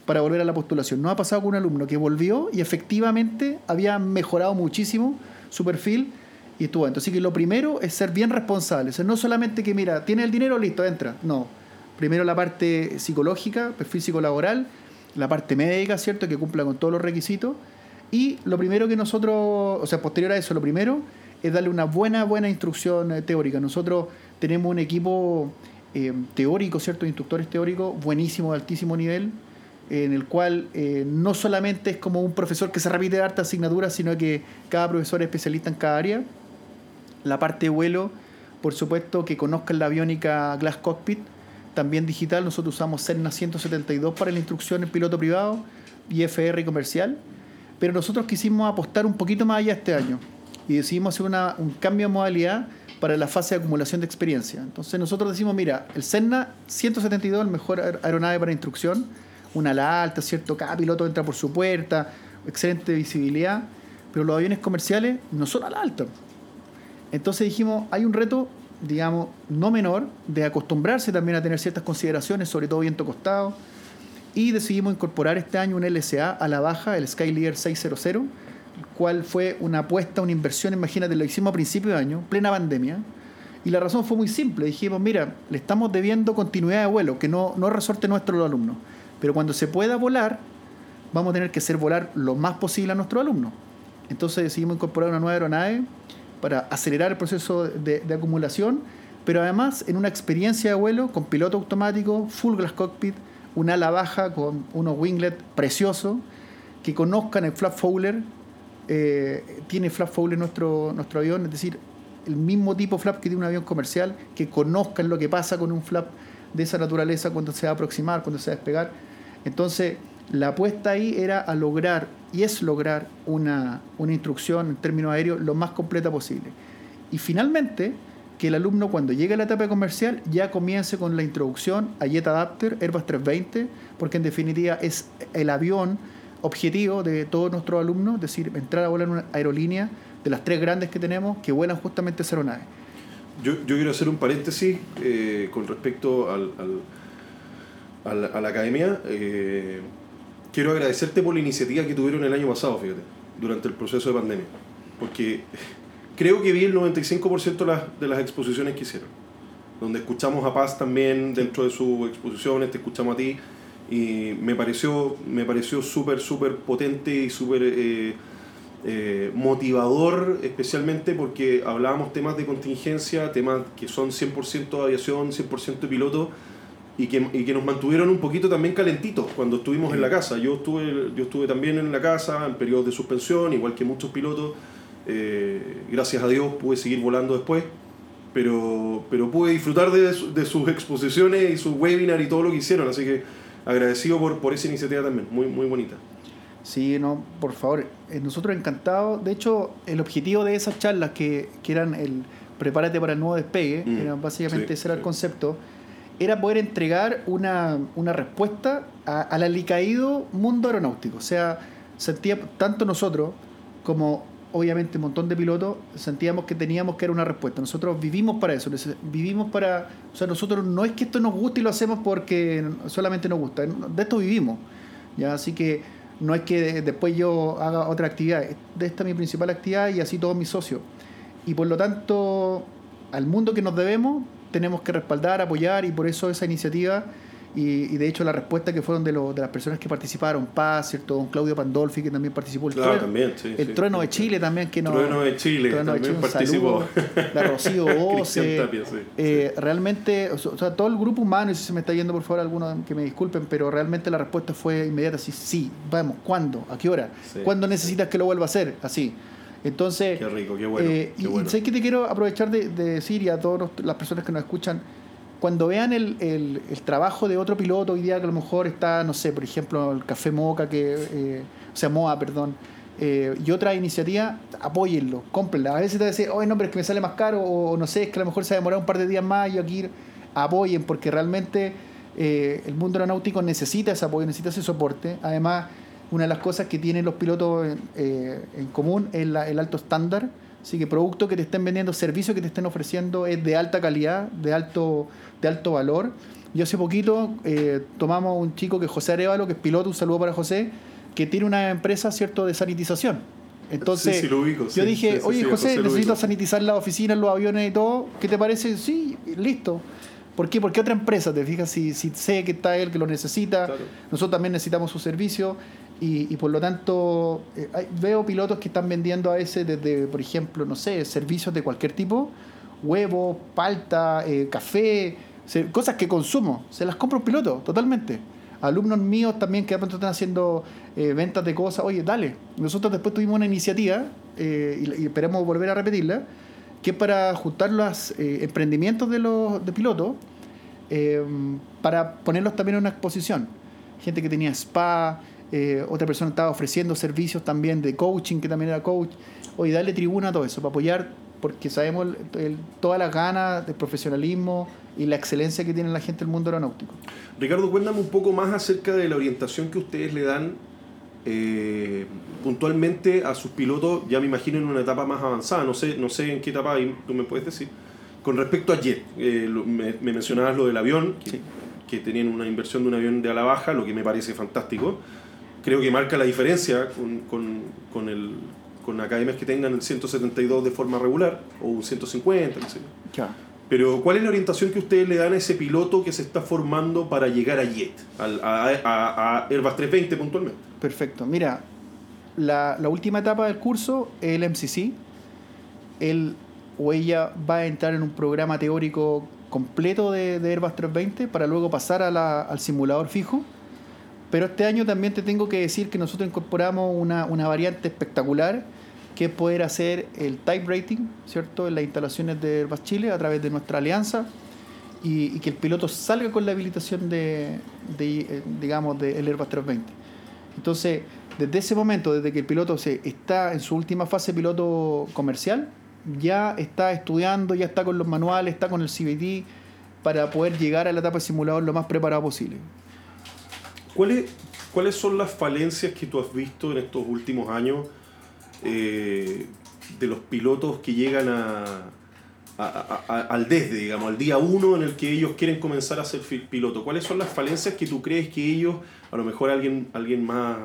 para volver a la postulación. No ha pasado con un alumno que volvió y efectivamente había mejorado muchísimo su perfil y estuvo. Entonces, que lo primero es ser bien responsable. O no solamente que, mira, tiene el dinero, listo, entra. No. Primero la parte psicológica, perfil psicolaboral, la parte médica, ¿cierto? Que cumpla con todos los requisitos. Y lo primero que nosotros, o sea, posterior a eso, lo primero es darle una buena, buena instrucción eh, teórica. Nosotros tenemos un equipo eh, teórico, ¿cierto? Instructores teóricos, buenísimo, de altísimo nivel, en el cual eh, no solamente es como un profesor que se repite harta asignaturas, sino que cada profesor es especialista en cada área. La parte de vuelo, por supuesto, que conozcan la aviónica Glass Cockpit, también digital. Nosotros usamos Cerna 172 para la instrucción en piloto privado y FR comercial. Pero nosotros quisimos apostar un poquito más allá este año y decidimos hacer una, un cambio de modalidad para la fase de acumulación de experiencia. Entonces nosotros decimos, mira, el Cerna 172 el mejor aeronave para instrucción, una ala alta, ¿cierto? Cada piloto entra por su puerta, excelente visibilidad, pero los aviones comerciales no son ala alta. Entonces dijimos, hay un reto, digamos, no menor, de acostumbrarse también a tener ciertas consideraciones, sobre todo viento costado, y decidimos incorporar este año un LSA a la baja, el Skyleader 600, cual fue una apuesta, una inversión, imagínate, lo hicimos a principio de año, plena pandemia, y la razón fue muy simple, dijimos, mira, le estamos debiendo continuidad de vuelo, que no, no resorte nuestro los alumnos, pero cuando se pueda volar, vamos a tener que hacer volar lo más posible a nuestros alumnos. Entonces decidimos incorporar una nueva aeronave para acelerar el proceso de, acumulación, pero además en una experiencia de vuelo con piloto automático, full glass cockpit, un ala baja con unos winglet preciosos, que conozcan el flap fowler, eh, tiene flap fowler nuestro, nuestro avión, es decir, el mismo tipo flap que tiene un avión comercial, que conozcan lo que pasa con un flap de esa naturaleza cuando se va a aproximar, cuando se va a despegar. Entonces, la apuesta ahí era a lograr, y es lograr, una, una instrucción en términos aéreos lo más completa posible. Y finalmente, que el alumno cuando llegue a la etapa comercial ya comience con la introducción a Jet Adapter Airbus 320, porque en definitiva es el avión objetivo de todos nuestros alumnos, es decir, entrar a volar en una aerolínea de las tres grandes que tenemos que vuelan justamente esa aeronave. Yo, yo quiero hacer un paréntesis eh, con respecto al, al, a la academia. Eh, quiero agradecerte por la iniciativa que tuvieron el año pasado, fíjate, durante el proceso de pandemia. Porque creo que vi el 95% de las, de las exposiciones que hicieron. Donde escuchamos a Paz también dentro de sus exposiciones, te escuchamos a ti y me pareció me pareció súper súper potente y súper eh, eh, motivador especialmente porque hablábamos temas de contingencia temas que son 100% de aviación 100% de piloto y que, y que nos mantuvieron un poquito también calentitos cuando estuvimos en la casa. Yo estuve yo estuve también en la casa en periodos de suspensión igual que muchos pilotos. Eh, gracias a Dios pude seguir volando después pero, pero pude disfrutar de, de sus exposiciones y sus webinars y todo lo que hicieron. Así que agradecido por, por esa iniciativa también, muy, muy bonita. Sí, no, por favor, eh, nosotros encantados. De hecho, el objetivo de esas charlas que, que eran el prepárate para el nuevo despegue, mm, era básicamente ese era el concepto, era poder entregar una, una respuesta al alicaído mundo aeronáutico. O sea, sentía tanto nosotros como obviamente un montón de pilotos sentíamos que teníamos que dar una respuesta. Nosotros vivimos para eso, vivimos para, o sea, nosotros no es que esto nos guste y lo hacemos porque solamente nos gusta, de esto vivimos. ¿ya? Así que no es que después yo haga otra actividad, esta es mi principal actividad y así todos mis socios. Y por lo tanto, al mundo que nos debemos, tenemos que respaldar, apoyar y por eso esa iniciativa y, de hecho la respuesta que fueron de, de las personas que participaron, Paz, ¿cierto? Don Claudio Pandolfi, que también participó. El, trueno, también, sí, el trueno de Chile también, que no... Trueno de Chile, también participó. la Rocío Oce. eh, realmente, o sea, todo el grupo humano, y si se me está yendo por favor alguno que me disculpen, pero realmente la respuesta fue inmediata, así, sí, vamos, ¿cuándo? ¿A qué hora? ¿Cuándo necesitas que lo vuelva a hacer? Así. Entonces, qué rico, qué bueno. Eh, qué bueno. y, sé que te quiero aprovechar de, de decir y a todas las personas que nos escuchan, cuando vean el, el, el, trabajo de otro piloto hoy día que a lo mejor está, no sé, por ejemplo, el Café Moca, que, eh, o sea, MOA, perdón, eh, y otra iniciativa, apóyenlo, cómprenla. A veces te decir, oye, no, pero es que me sale más caro, o no sé, es que a lo mejor se ha demorado un par de días más, y aquí apoyen, porque realmente eh, el mundo aeronáutico necesita ese apoyo, necesita ese soporte. Además, una de las cosas que tienen los pilotos en, eh, en común es la, el alto estándar. Así que productos que te estén vendiendo, servicios que te estén ofreciendo es de alta calidad, de alto, de alto valor. Yo hace poquito eh, tomamos un chico que es José Arevalo, que es piloto, un saludo para José, que tiene una empresa cierto de sanitización. Entonces, Sí, sí, lo ubico, yo sí, dije, oye José, necesito sanitizar las oficinas, los aviones y todo. ¿Qué te parece? Sí, listo. ¿Por qué? Porque otra empresa, te fijas, si, si sé que está él, que lo necesita, Claro. nosotros también necesitamos su servicio y, y por lo tanto eh, veo pilotos que están vendiendo a veces desde, por ejemplo, no sé, servicios de cualquier tipo, huevos, palta, eh, café, cosas que consumo, se las compra un piloto, totalmente. Alumnos míos también que de pronto están haciendo eh, ventas de cosas, oye, dale. Nosotros después tuvimos una iniciativa y, y esperamos volver a repetirla, que es para juntar los emprendimientos de los de pilotos para ponerlos también en una exposición. Gente que tenía spa, eh, otra persona estaba ofreciendo servicios también de coaching, que también era coach. Oye, darle tribuna a todo eso, para apoyar, porque sabemos el- el- todas las ganas de profesionalismo y la excelencia que tiene la gente del mundo aeronáutico. Ricardo, cuéntame un poco más acerca de la orientación que ustedes le dan eh, puntualmente a sus pilotos, ya me imagino en una etapa más avanzada, no sé, no sé en qué etapa tú me puedes decir. Con respecto a Jet, eh, lo- me, me mencionabas lo del avión, que, Sí. que tenían una inversión de un avión de a la baja, lo que me parece fantástico. Creo que marca la diferencia con, con, con, el, con academias que tengan el 172 de forma regular, o un 150, no sé. Pero, ¿cuál es la orientación que ustedes le dan a ese piloto que se está formando para llegar a JET, al- a, a- a Airbus 320 puntualmente? Perfecto. Mira, la, la última etapa del curso es el MCC. Él o ella va a entrar en un programa teórico completo de, de Airbus 320 para luego pasar a la- al simulador fijo. Pero este año también te tengo que decir que nosotros incorporamos una, una variante espectacular que es poder hacer el type rating, ¿cierto? En las instalaciones de Airbus Chile a través de nuestra alianza y, y que el piloto salga con la habilitación de, de, eh, digamos, del Airbus 320. Entonces, desde ese momento, desde que el piloto se está en su última fase piloto comercial, ya está estudiando, ya está con los manuales, está con el CBT para poder llegar a la etapa de simulador lo más preparado posible. ¿Cuáles, ¿Cuáles son las falencias que tú has visto en estos últimos años eh, de los pilotos que llegan a, a- a- al desde, digamos, al día uno en el que ellos quieren comenzar a ser piloto? ¿Cuáles son las falencias que tú crees que ellos, a lo mejor alguien, alguien más...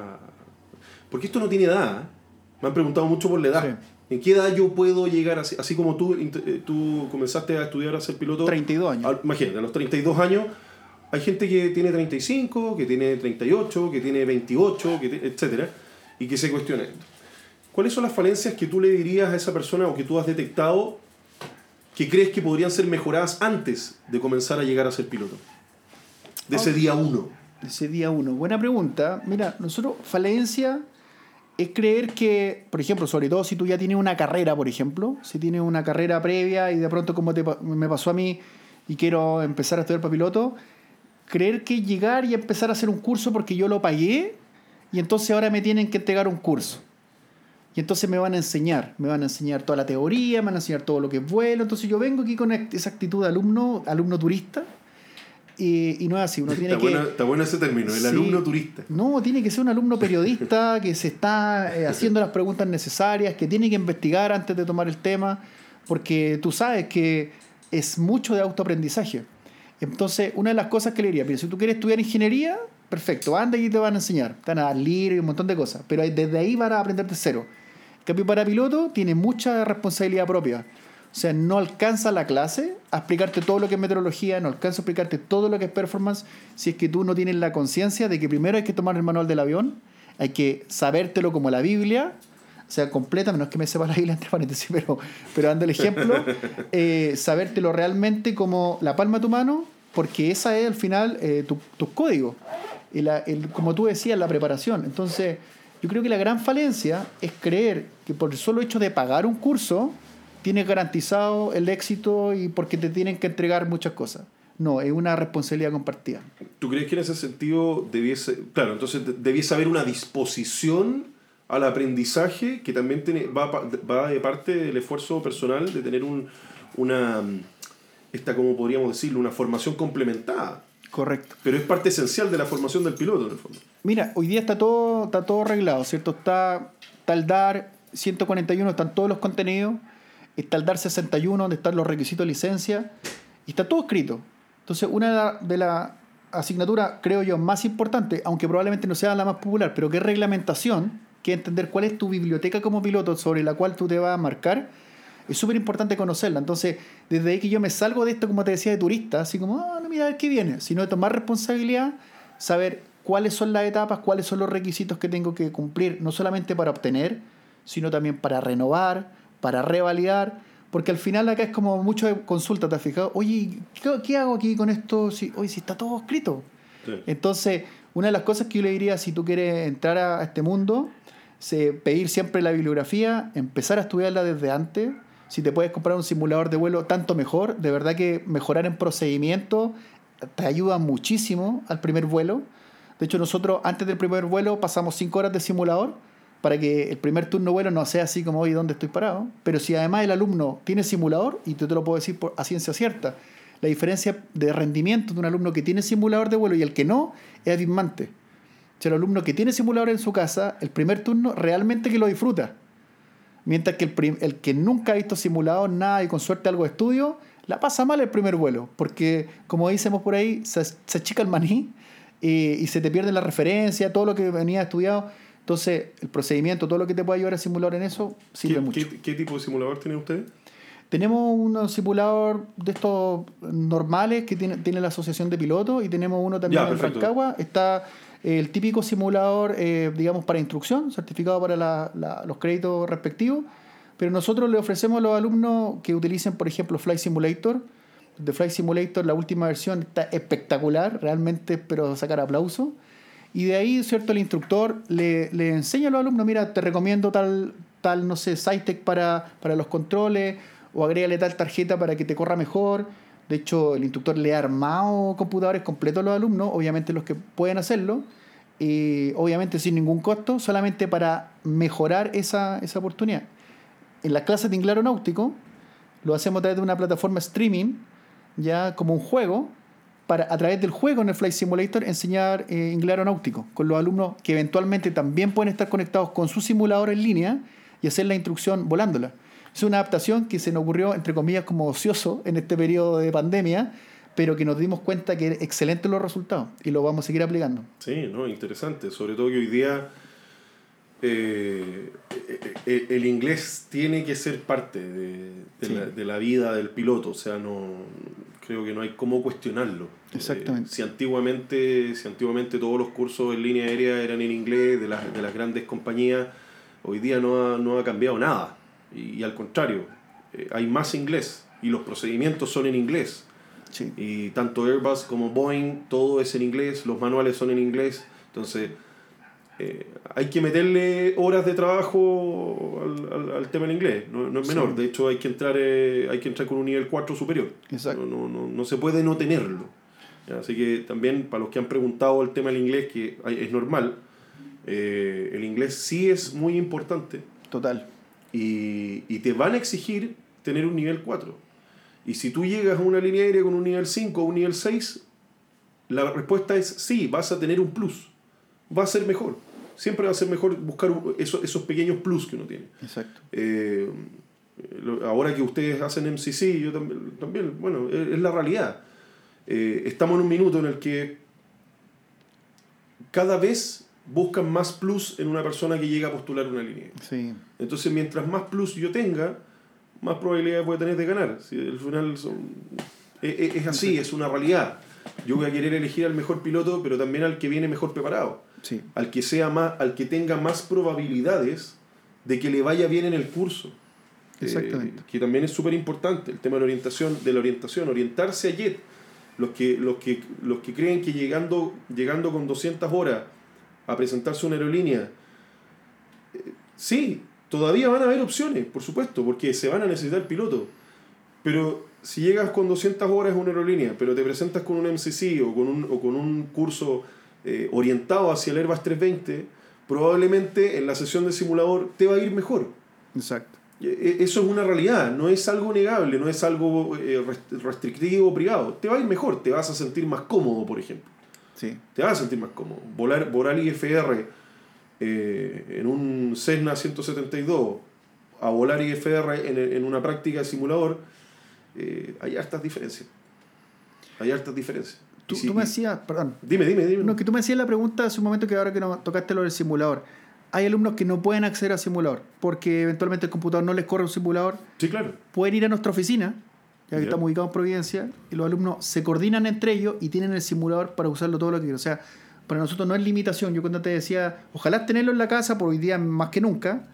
Porque esto no tiene edad, ¿eh? me han preguntado mucho por la edad. Sí. ¿En qué edad yo puedo llegar, así, así como tú, eh, tú comenzaste a estudiar a ser piloto? 32 años. Imagínate, a los 32 años hay gente que tiene 35, que tiene 38, que tiene 28, que te- etcétera, y que se cuestiona esto. ¿Cuáles son las falencias que tú le dirías a esa persona o que tú has detectado que crees que podrían ser mejoradas antes de comenzar a llegar a ser piloto? De ese día uno. Ese día uno. Buena pregunta. Mira, nosotros, falencia es creer que, por ejemplo, sobre todo si tú ya tienes una carrera, por ejemplo, si tienes una carrera previa y de pronto como te me pasó a mí y quiero empezar a estudiar para piloto, creer que llegar y empezar a hacer un curso porque yo lo pagué y entonces ahora me tienen que entregar un curso. Y entonces me van a enseñar, me van a enseñar toda la teoría, me van a enseñar todo lo que es vuelo. Entonces yo vengo aquí con esa actitud de alumno, alumno turista, y, y no es así. Uno tiene Está, que, bueno, está bueno ese término, el Sí. alumno turista. no, tiene que ser un alumno periodista que se está eh, haciendo las preguntas necesarias, que tiene que investigar antes de tomar el tema, porque tú sabes que es mucho de autoaprendizaje. Entonces, una de las cosas que le diría, mira, si tú quieres estudiar ingeniería, perfecto, anda y te van a enseñar. Te van a dar libros y un montón de cosas, pero desde ahí van a aprender de cero. En cambio, para piloto tiene mucha responsabilidad propia. O sea, no alcanza la clase a explicarte todo lo que es meteorología, no alcanza a explicarte todo lo que es performance, si es que tú no tienes la conciencia de que primero hay que tomar el manual del avión, hay que sabértelo como la Biblia, o sea, completa, menos que me sepa la Biblia entre paréntesis, pero, pero dando el ejemplo, eh, sabértelo realmente como la palma de tu mano, porque esa es al final eh, tu- tus códigos. Y la- el- como tú decías, la preparación. Entonces, yo creo que la gran falencia es creer que por el solo hecho de pagar un curso, tienes garantizado el éxito y porque te tienen que entregar muchas cosas. No, es una responsabilidad compartida. ¿Tú crees que en ese sentido debiese, claro, entonces debiese haber una disposición al aprendizaje que también tiene, va, va de parte del esfuerzo personal de tener un, una, esta, como podríamos decirlo, una formación complementada? Correcto. Pero es parte esencial de la formación del piloto, en el fondo. Mira, hoy día está todo, está todo arreglado, ¿cierto? Está, está el DAR 141, están todos los contenidos. Está el DAR 61, donde están los requisitos de licencia. Y está todo escrito. Entonces, una de las asignaturas, creo yo, más importante, aunque probablemente no sea la más popular, pero que es reglamentación, que entender cuál es tu biblioteca como piloto sobre la cual tú te vas a marcar, es súper importante conocerla. Entonces, desde ahí que yo me salgo de esto, como te decía, de turista, así como, ah, no, mira, a ver qué viene, sino de tomar responsabilidad, saber cuáles son las etapas, cuáles son los requisitos que tengo que cumplir, no solamente para obtener, sino también para renovar, para revalidar, porque al final acá es como mucho de consulta, ¿te has fijado? Oye, ¿qué, hago aquí con esto? Si, oye, si está todo escrito. Entonces, una de las cosas que yo le diría, si tú quieres entrar a este mundo, es pedir siempre la bibliografía, empezar a estudiarla desde antes, si te puedes comprar un simulador de vuelo, tanto mejor. De verdad que mejorar en procedimiento te ayuda muchísimo al primer vuelo. De hecho, nosotros antes del primer vuelo pasamos cinco horas de simulador para que el primer turno vuelo no sea así como hoy donde estoy parado. Pero si además el alumno tiene simulador, y tú te lo puedo decir por, a ciencia cierta, la diferencia de rendimiento de un alumno que tiene simulador de vuelo y el que no es abismante. O sea, el alumno que tiene simulador en su casa, el primer turno realmente que lo disfruta. Mientras que el, el, que nunca ha visto simulado nada y con suerte algo de estudio, la pasa mal el primer vuelo, porque como decimos por ahí, se, se achica el maní y, se te pierde la referencia, todo lo que venía estudiado. Entonces, el procedimiento, todo lo que te puede ayudar a simular en eso, sirve ¿Qué, mucho. ¿qué, tipo de simulador tienen ustedes? Tenemos un simulador de estos normales que tiene, tiene la Asociación de Pilotos y tenemos uno también en Rancagua. Está el típico simulador, eh, digamos, para instrucción, certificado para los créditos respectivos, pero nosotros le ofrecemos a los alumnos que utilicen, por ejemplo, Flight Simulator. De Flight Simulator, la última versión está espectacular, realmente, pero sacar aplauso. Y de ahí, ¿cierto? El instructor le, le enseña a los alumnos, mira, te recomiendo tal, tal no sé, SciTech para, para los controles, o agrégale tal tarjeta para que te corra mejor. De hecho, el instructor le ha armado computadores completos a los alumnos, obviamente los que pueden hacerlo, y obviamente sin ningún costo, solamente para mejorar esa, esa oportunidad. En las clases de inglés aeronáutico lo hacemos a través de una plataforma streaming, ya como un juego, para a través del juego en el Flight Simulator enseñar eh, inglés aeronáutico con los alumnos que eventualmente también pueden estar conectados con su simulador en línea y hacer la instrucción volándola. Es una adaptación que se nos ocurrió, entre comillas, como ocioso en este periodo de pandemia, pero que nos dimos cuenta que es excelente los resultados y lo vamos a seguir aplicando. Sí, no, interesante. Sobre todo que hoy día eh, eh, el inglés tiene que ser parte de, la, de, la, vida del piloto. O sea, no creo que no hay cómo cuestionarlo. Exactamente. Eh, si, antiguamente, si antiguamente todos los cursos en línea aérea eran en inglés de las, de las grandes compañías, hoy día no ha, no ha cambiado nada. Y, al contrario, eh, hay más inglés y los procedimientos son en inglés. Y tanto Airbus como Boeing, todo es en inglés, los manuales son en inglés. Entonces, eh, hay que meterle horas de trabajo al, al, tema en inglés, no, no es menor. De hecho, hay que, entrar, eh, hay que entrar con un nivel 4 superior. Exacto. No, no, no, se puede no tenerlo. Así que también, para los que han preguntado el tema del inglés, que es normal, el inglés sí es muy importante. Total y, y, te van a exigir tener un nivel 4. Y si tú llegas a una línea aérea con un nivel 5 o un nivel 6, la respuesta es sí, vas a tener un plus. Va a ser mejor. Siempre va a ser mejor buscar esos, esos pequeños plus que uno tiene. Exacto. Eh, ahora que ustedes hacen MCC, yo también, también bueno, es, la realidad. Eh, estamos en un minuto en el que cada vez buscan más plus en una persona que llega a postular una línea. Sí. Entonces, mientras más plus yo tenga, más probabilidades voy a tener de ganar. Si al final e, e, es, así, es una realidad. Yo voy a querer elegir al mejor piloto, pero también al que viene mejor preparado. Sí. Al que sea más, al que tenga más probabilidades de que le vaya bien en el curso. Eh, Exactamente. que también es súper importante el tema de la orientación, de la orientación, orientarse a JET. Los que, los que, los que creen que llegando, llegando con 200 horas a presentarse una aerolínea, eh, sí, todavía van a haber opciones, por supuesto, porque se van a necesitar pilotos. Pero si llegas con 200 horas en una aerolínea, pero te presentas con un MCC o con un, o con un curso eh, orientado hacia el Airbus 320, probablemente en la sesión de simulador te va a ir mejor. Exacto. E, eso es una realidad, no es algo negable, no es algo eh, restrictivo o privado. Te va a ir mejor, te vas a sentir más cómodo, por ejemplo. Sí. Te vas a sentir más cómodo. Volar, volar IFR eh, en un Cessna 172 a volar IFR en, en una práctica de simulador, eh, hay hartas diferencias. Hay hartas diferencias. Tú, tú me decías, perdón. Dime, dime, dime. No, que tú me decías la pregunta hace un momento que ahora que no, tocaste lo del simulador. Hay alumnos que no pueden acceder al simulador porque eventualmente el computador no les corre un simulador. Sí, claro. Pueden ir a nuestra oficina, ya que estamos ubicados en Providencia, y los alumnos se coordinan entre ellos y tienen el simulador para usarlo todo lo que quieran. O sea, para nosotros no es limitación. Yo cuando te decía, ojalá tenerlo en la casa, por hoy día más que nunca,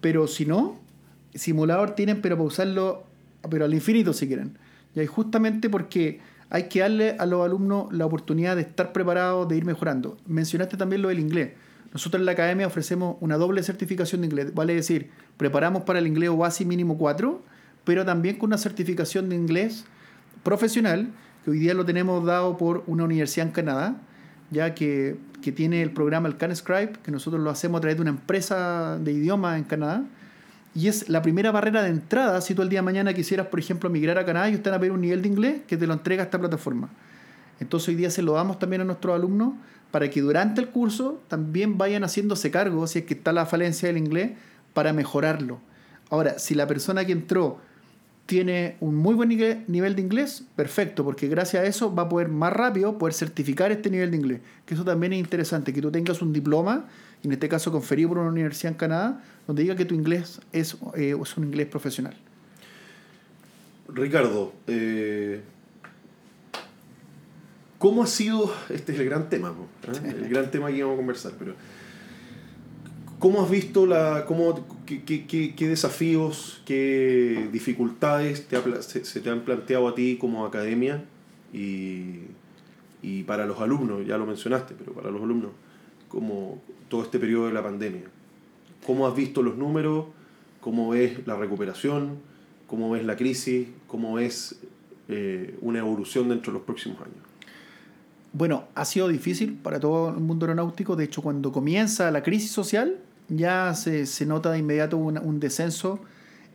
pero si no, simulador tienen, pero para usarlo, pero al infinito si quieren. Y justamente porque hay que darle a los alumnos la oportunidad de estar preparados, de ir mejorando. Mencionaste también lo del inglés. Nosotros en la academia ofrecemos una doble certificación de inglés, vale decir, preparamos para el inglés OASI mínimo 4, pero también con una certificación de inglés profesional, que hoy día lo tenemos dado por una universidad en Canadá, ya que, que tiene el programa el CanScribe, que nosotros lo hacemos a través de una empresa de idioma en Canadá, y es la primera barrera de entrada si tú el día de mañana quisieras, por ejemplo, migrar a Canadá y usted a pedir un nivel de inglés que te lo entrega esta plataforma. Entonces hoy día se lo damos también a nuestros alumnos para que durante el curso también vayan haciéndose cargo, si es que está la falencia del inglés, para mejorarlo. Ahora, si la persona que entró tiene un muy buen nivel de inglés, perfecto, porque gracias a eso va a poder más rápido poder certificar este nivel de inglés. Que eso también es interesante, que tú tengas un diploma en este caso conferido por una universidad en Canadá, donde diga que tu inglés es, eh, es un inglés profesional. Ricardo, eh, ¿cómo ha sido, este es el gran tema, ¿eh? el gran tema que íbamos a conversar, pero ¿cómo has visto la, cómo, qué, qué, qué desafíos, qué dificultades te se, se, te han planteado a ti como academia y, y para los alumnos, ya lo mencionaste, pero para los alumnos, como todo este periodo de la pandemia. ¿Cómo has visto los números? ¿Cómo ves la recuperación? ¿Cómo ves la crisis? ¿Cómo ves eh, una evolución dentro de los próximos años? Bueno, ha sido difícil para todo el mundo aeronáutico. De hecho, cuando comienza la crisis social, ya se, se nota de inmediato un, un descenso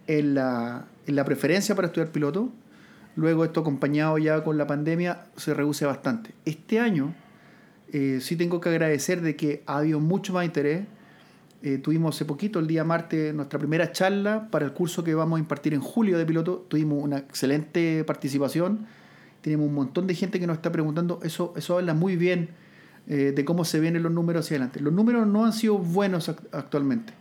en la, en la, preferencia para estudiar piloto. Luego esto acompañado ya con la pandemia se reduce bastante. Este año eh, sí tengo que agradecer de que ha habido mucho más interés. Eh, tuvimos hace poquito, el día martes, nuestra primera charla para el curso que vamos a impartir en julio de piloto. Tuvimos una excelente participación. Tenemos un montón de gente que nos está preguntando. Eso, eso habla muy bien eh, de cómo se vienen los números hacia adelante. Los números no han sido buenos actualmente.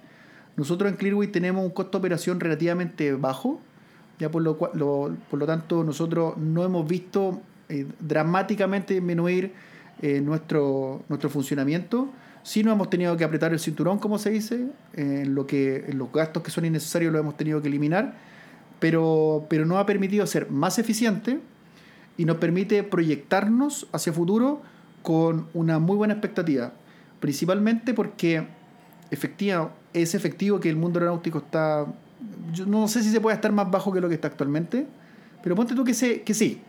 Nosotros en Clearway tenemos un costo de operación relativamente bajo. Ya por lo, por lo tanto, nosotros no hemos visto dramáticamente disminuir eh, nuestro, nuestro funcionamiento. Sí no hemos tenido que apretar el cinturón, como se dice, en, lo que, en los gastos que son innecesarios los hemos tenido que eliminar, pero, pero nos ha permitido ser más eficiente y nos permite proyectarnos hacia futuro con una muy buena expectativa, principalmente porque efectiva, es efectivo que el mundo aeronáutico está, yo no sé si se puede estar más bajo que lo que está actualmente, pero ponte tú que, sé, que sí,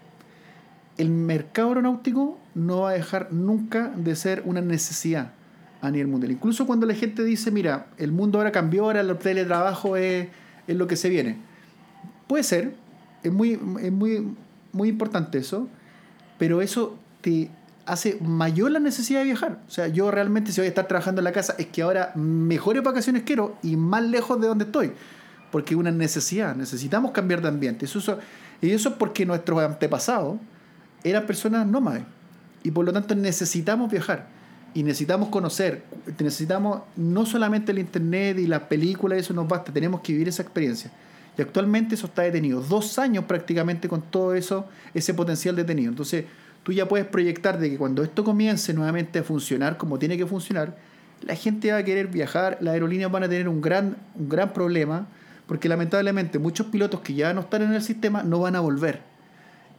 el mercado aeronáutico no va a dejar nunca de ser una necesidad a nivel mundial. Incluso cuando la gente dice, mira, el mundo ahora cambió, ahora el teletrabajo es, es lo que se viene. Puede ser, es muy, es muy, muy importante eso, pero eso te hace mayor la necesidad de viajar. O sea, yo realmente si voy a estar trabajando en la casa es que ahora mejores vacaciones quiero y más lejos de donde estoy. Porque es una necesidad, necesitamos cambiar de ambiente. Eso, y eso es porque nuestros antepasados eran personas nómades. Y por lo tanto necesitamos viajar. Y necesitamos conocer. Necesitamos no solamente el internet y las películas, eso nos basta. Tenemos que vivir esa experiencia. Y actualmente eso está detenido. Dos años prácticamente con todo eso, ese potencial detenido. Entonces, tú ya puedes proyectar de que cuando esto comience nuevamente a funcionar como tiene que funcionar, la gente va a querer viajar, las aerolíneas van a tener un gran, un gran problema, porque lamentablemente muchos pilotos que ya no están en el sistema no van a volver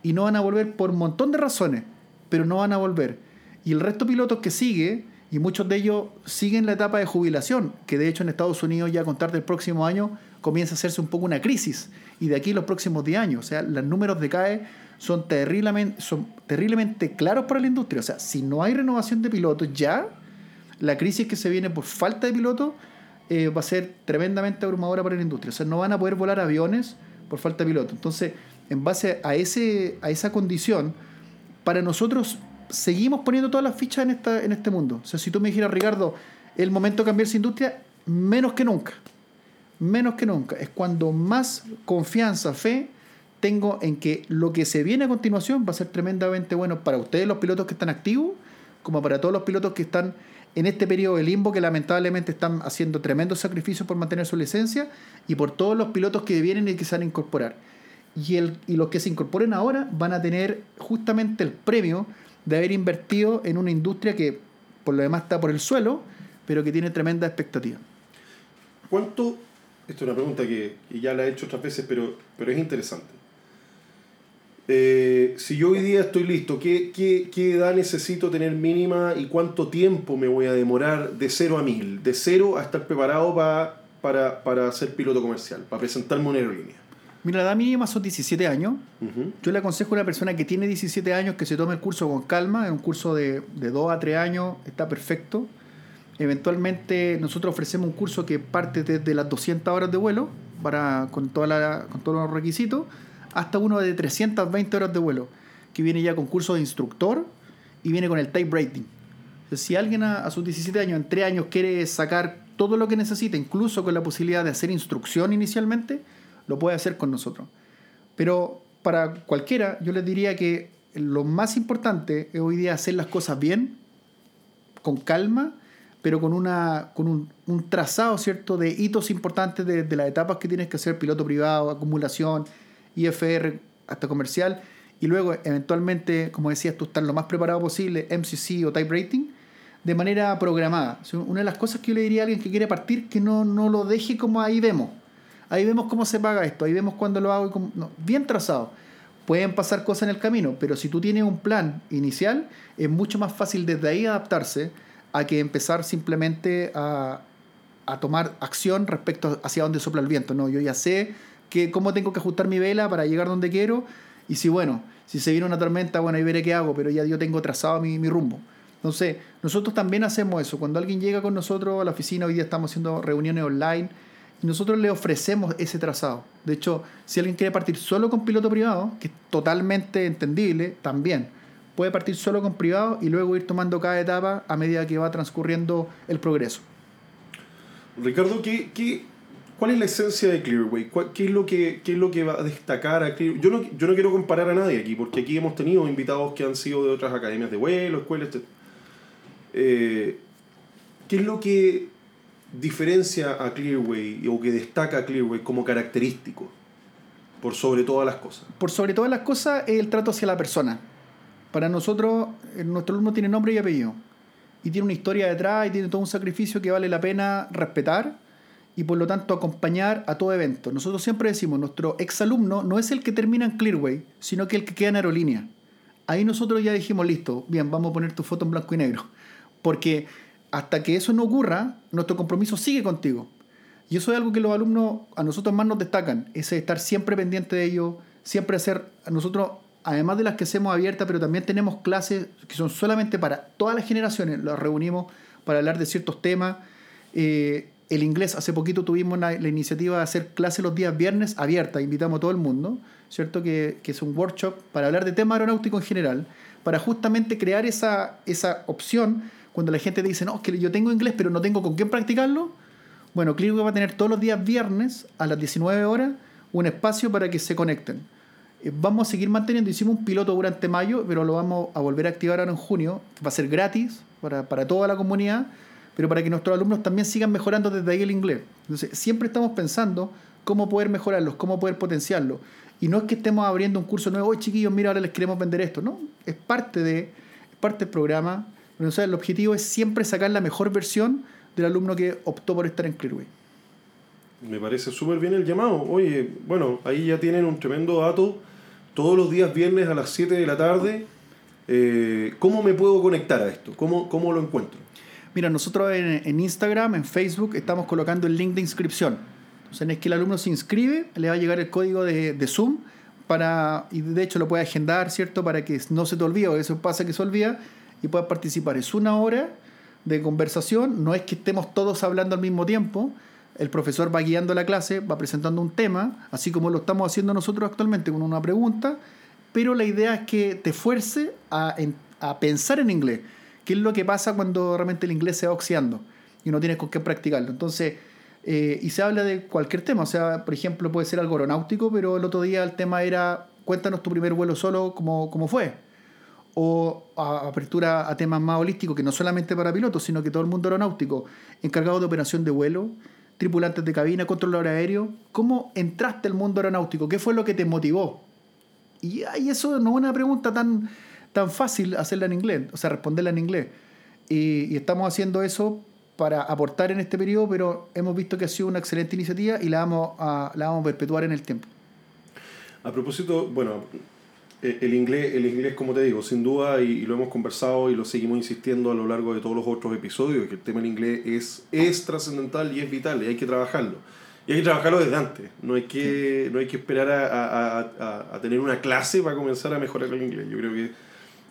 y no van a volver por un montón de razones, pero no van a volver. Y el resto de pilotos que sigue, y muchos de ellos siguen la etapa de jubilación, que de hecho en Estados Unidos ya a contar del próximo año comienza a hacerse un poco una crisis. Y de aquí los próximos 10 años, o sea, los números de CAE son terriblemente, son terriblemente claros para la industria. O sea, si no hay renovación de pilotos ya, la crisis que se viene por falta de pilotos eh, va a ser tremendamente abrumadora para la industria. O sea, no van a poder volar aviones por falta de pilotos. Entonces, en base a, ese, a esa condición, para nosotros seguimos poniendo todas las fichas en, esta, en este mundo. O sea, si tú me dijeras, Ricardo, el momento de cambiar esa industria, menos que nunca. Menos que nunca. Es cuando más confianza, fe tengo en que lo que se viene a continuación va a ser tremendamente bueno para ustedes, los pilotos que están activos, como para todos los pilotos que están en este periodo de limbo, que lamentablemente están haciendo tremendos sacrificios por mantener su licencia, y por todos los pilotos que vienen y que se van a incorporar. Y, el, y los que se incorporen ahora van a tener justamente el premio de haber invertido en una industria que por lo demás está por el suelo, pero que tiene tremenda expectativa. ¿Cuánto? Esto es una pregunta que, ya la he hecho otras veces, pero, pero es interesante. Eh, si yo hoy día estoy listo, ¿qué, ¿qué, qué, edad necesito tener mínima y cuánto tiempo me voy a demorar de cero a mil? De cero a estar preparado para, para ser piloto comercial, para presentarme una aerolínea. Mira, la edad mínima son 17 años. Yo le aconsejo a una persona que tiene 17 años que se tome el curso con calma. Es un curso de, de 2 a 3 años, está perfecto. Eventualmente nosotros ofrecemos un curso que parte desde las 200 horas de vuelo para, con, toda la, con todos los requisitos hasta uno de 320 horas de vuelo, que viene ya con curso de instructor y viene con el type rating. si alguien a, sus 17 años, en 3 años, quiere sacar todo lo que necesita, incluso con la posibilidad de hacer instrucción inicialmente, lo puede hacer con nosotros. Pero para cualquiera, yo les diría que lo más importante es hoy día hacer las cosas bien, con calma, pero con, una, con un, un trazado ¿cierto? de hitos importantes de, de, las etapas que tienes que hacer, piloto privado, acumulación, IFR hasta comercial, y luego eventualmente, como decías tú, estar lo más preparado posible, MCC o Type Rating, de manera programada. Una de las cosas que yo le diría a alguien que quiere partir, que no, no lo deje como ahí vemos. Ahí vemos cómo se paga esto, ahí vemos cuándo lo hago. no, bien trazado. Pueden pasar cosas en el camino, pero si tú tienes un plan inicial, es mucho más fácil desde ahí adaptarse a que empezar simplemente a, a tomar acción respecto hacia dónde sopla el viento. No, yo ya sé que, cómo tengo que ajustar mi vela para llegar donde quiero. Y si, bueno, si se viene una tormenta, bueno, ahí veré qué hago, pero ya yo tengo trazado mi, mi rumbo. Entonces, nosotros también hacemos eso. Cuando alguien llega con nosotros a la oficina, hoy día estamos haciendo reuniones online, y nosotros le ofrecemos ese trazado. De hecho, si alguien quiere partir solo con piloto privado, que es totalmente entendible, también puede partir solo con privado y luego ir tomando cada etapa a medida que va transcurriendo el progreso. Ricardo, ¿qué, qué, ¿Cuál es la esencia de Clearway? ¿Qué es lo que, qué es lo que va a destacar a Clearway? Yo no, yo no quiero comparar a nadie aquí, porque aquí hemos tenido invitados que han sido de otras academias de vuelo, escuelas, etc. Eh, ¿Qué es lo que diferencia a Clearway o que destaca a Clearway como característico? Por sobre todas las cosas. Por sobre todas las cosas, el trato hacia la persona. Para nosotros, eh, nuestro alumno tiene nombre y apellido. Y tiene una historia detrás y tiene todo un sacrificio que vale la pena respetar y por lo tanto acompañar a todo evento. Nosotros siempre decimos, nuestro exalumno no es el que termina en Clearway, sino que el que queda en aerolínea. Ahí nosotros ya dijimos, listo, bien, vamos a poner tu foto en blanco y negro. Porque hasta que eso no ocurra, nuestro compromiso sigue contigo. Y eso es algo que los alumnos a nosotros más nos destacan, ese estar siempre pendiente de ello, siempre hacer, a nosotros, además de las que hacemos abiertas, pero también tenemos clases que son solamente para todas las generaciones, las reunimos para hablar de ciertos temas. Eh, el inglés, hace poquito tuvimos la, iniciativa de hacer clases los días viernes abierta, invitamos a todo el mundo, ¿cierto? Que, que, es un workshop para hablar de tema aeronáutico en general, para justamente crear esa, esa opción cuando la gente dice, no, es que yo tengo inglés pero no tengo con quién practicarlo. Bueno, Clearway va a tener todos los días viernes a las 19 horas un espacio para que se conecten. Eh, vamos a seguir manteniendo, hicimos un piloto durante mayo, pero lo vamos a volver a activar ahora en junio, va a ser gratis para, para toda la comunidad pero para que nuestros alumnos también sigan mejorando desde ahí el inglés. Entonces, siempre estamos pensando cómo poder mejorarlos, cómo poder potenciarlo. Y no es que estemos abriendo un curso nuevo, hoy chiquillos, mira, ahora les queremos vender esto. No, es parte, de, parte del programa. O sea, el objetivo es siempre sacar la mejor versión del alumno que optó por estar en Clearway. Me parece súper bien el llamado. Oye, bueno, ahí ya tienen un tremendo dato. Todos los días viernes a las 7 de la tarde. Eh, ¿Cómo me puedo conectar a esto? ¿Cómo, cómo lo encuentro? Mira, nosotros en, Instagram, en Facebook, estamos colocando el link de inscripción. Sea, es que el alumno se inscribe, le va a llegar el código de, de Zoom para, y de hecho lo puede agendar, ¿cierto? Para que no se te olvide, o eso pasa que se olvida, y puedas participar. Es una hora de conversación, no es que estemos todos hablando al mismo tiempo, el profesor va guiando la clase, va presentando un tema, así como lo estamos haciendo nosotros actualmente con una pregunta, pero la idea es que te fuerce a, a pensar en inglés, que es lo que pasa cuando realmente el inglés se va oxidando y no tienes con qué practicarlo. Entonces, eh, y se habla de cualquier tema, o sea, por ejemplo, puede ser algo aeronáutico, pero el otro día el tema era, cuéntanos tu primer vuelo solo, cómo, cómo fue. O apertura a temas más holísticos, que no solamente para pilotos, sino que todo el mundo aeronáutico, encargado de operación de vuelo, tripulantes de cabina, controlador aéreo. ¿Cómo entraste al mundo aeronáutico? ¿Qué fue lo que te motivó? Y, y eso no es una pregunta tan, tan fácil hacerla en inglés, o sea, responderla en inglés. Y, y estamos haciendo eso para aportar en este periodo, pero hemos visto que ha sido una excelente iniciativa y la vamos a, la vamos a perpetuar en el tiempo. A propósito, bueno, el inglés, el inglés, como te digo, sin duda, y, lo hemos conversado y lo seguimos insistiendo a lo largo de todos los otros episodios, que el tema del inglés es, es trascendental y es vital y hay que trabajarlo. Y hay que trabajarlo desde antes, no hay que, no hay que esperar a, a, a, tener una clase para comenzar a mejorar el inglés. Yo creo que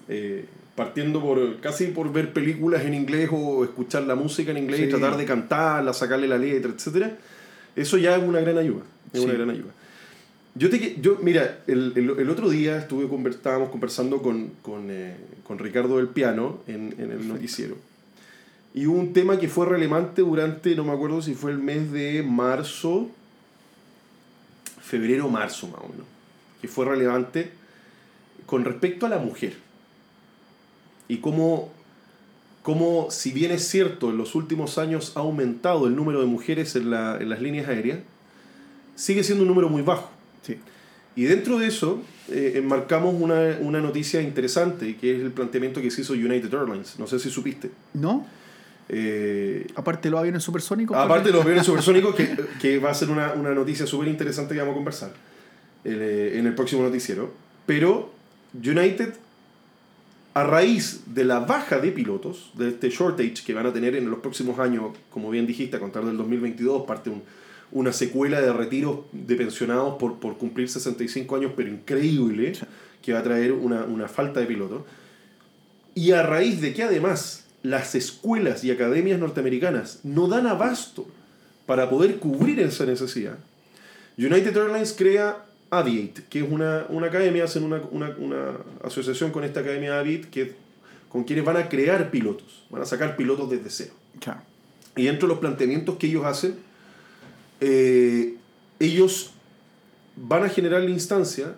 eh, partiendo por casi por ver películas en inglés o escuchar la música en inglés y tratar de cantarla, sacarle la letra, etcétera, eso ya es una gran ayuda. Es una gran ayuda. Yo, te, yo mira, el, el, otro día estuve estábamos conversando con, con, eh, con, Ricardo del Piano en, en el noticiero. Y hubo un tema que fue relevante durante, no me acuerdo si fue el mes de marzo, febrero marzo más o menos, que fue relevante con respecto a la mujer y cómo, cómo, si bien es cierto, en los últimos años ha aumentado el número de mujeres en, la, en las líneas aéreas, sigue siendo un número muy bajo. Sí. Y dentro de eso, eh, enmarcamos una, una, noticia interesante, que es el planteamiento que se hizo United Airlines. No sé si supiste. ¿No? Eh, aparte de los aviones supersónicos. Aparte de los aviones supersónicos, que, que, va a ser una, una noticia súper interesante que vamos a conversar eh, en el próximo noticiero. Pero United a raíz de la baja de pilotos, de este shortage que van a tener en los próximos años, como bien dijiste, a contar del 2022, parte un, una secuela de retiros de pensionados por, por cumplir 65 años, pero increíble, que va a traer una, una falta de pilotos. Y a raíz de que además las escuelas y academias norteamericanas no dan abasto para poder cubrir esa necesidad, United Airlines crea Aviate, que es una, una academia, hacen una, una, una, asociación con esta academia Aviate que, con quienes van a crear pilotos, van a sacar pilotos desde cero. Y dentro de los planteamientos que ellos hacen, eh, ellos van a generar la instancia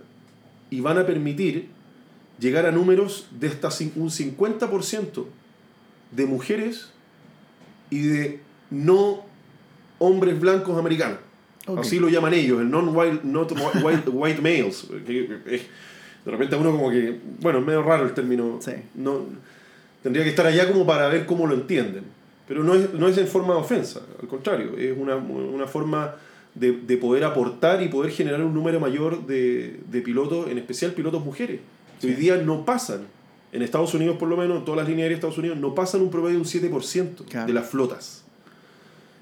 y van a permitir llegar a números de hasta un 50% de mujeres y de no hombres blancos americanos. Así lo llaman ellos, el non-white not white, white males. De repente uno como que, bueno, es medio raro el término. No, tendría que estar allá como para ver cómo lo entienden. Pero no es, no es en forma de ofensa, al contrario, es una, una forma de, de, poder aportar y poder generar un número mayor de, de pilotos, en especial pilotos mujeres, que hoy día no pasan, en Estados Unidos por lo menos, en todas las líneas aéreas de Estados Unidos, no pasan un promedio de un 7% de las flotas.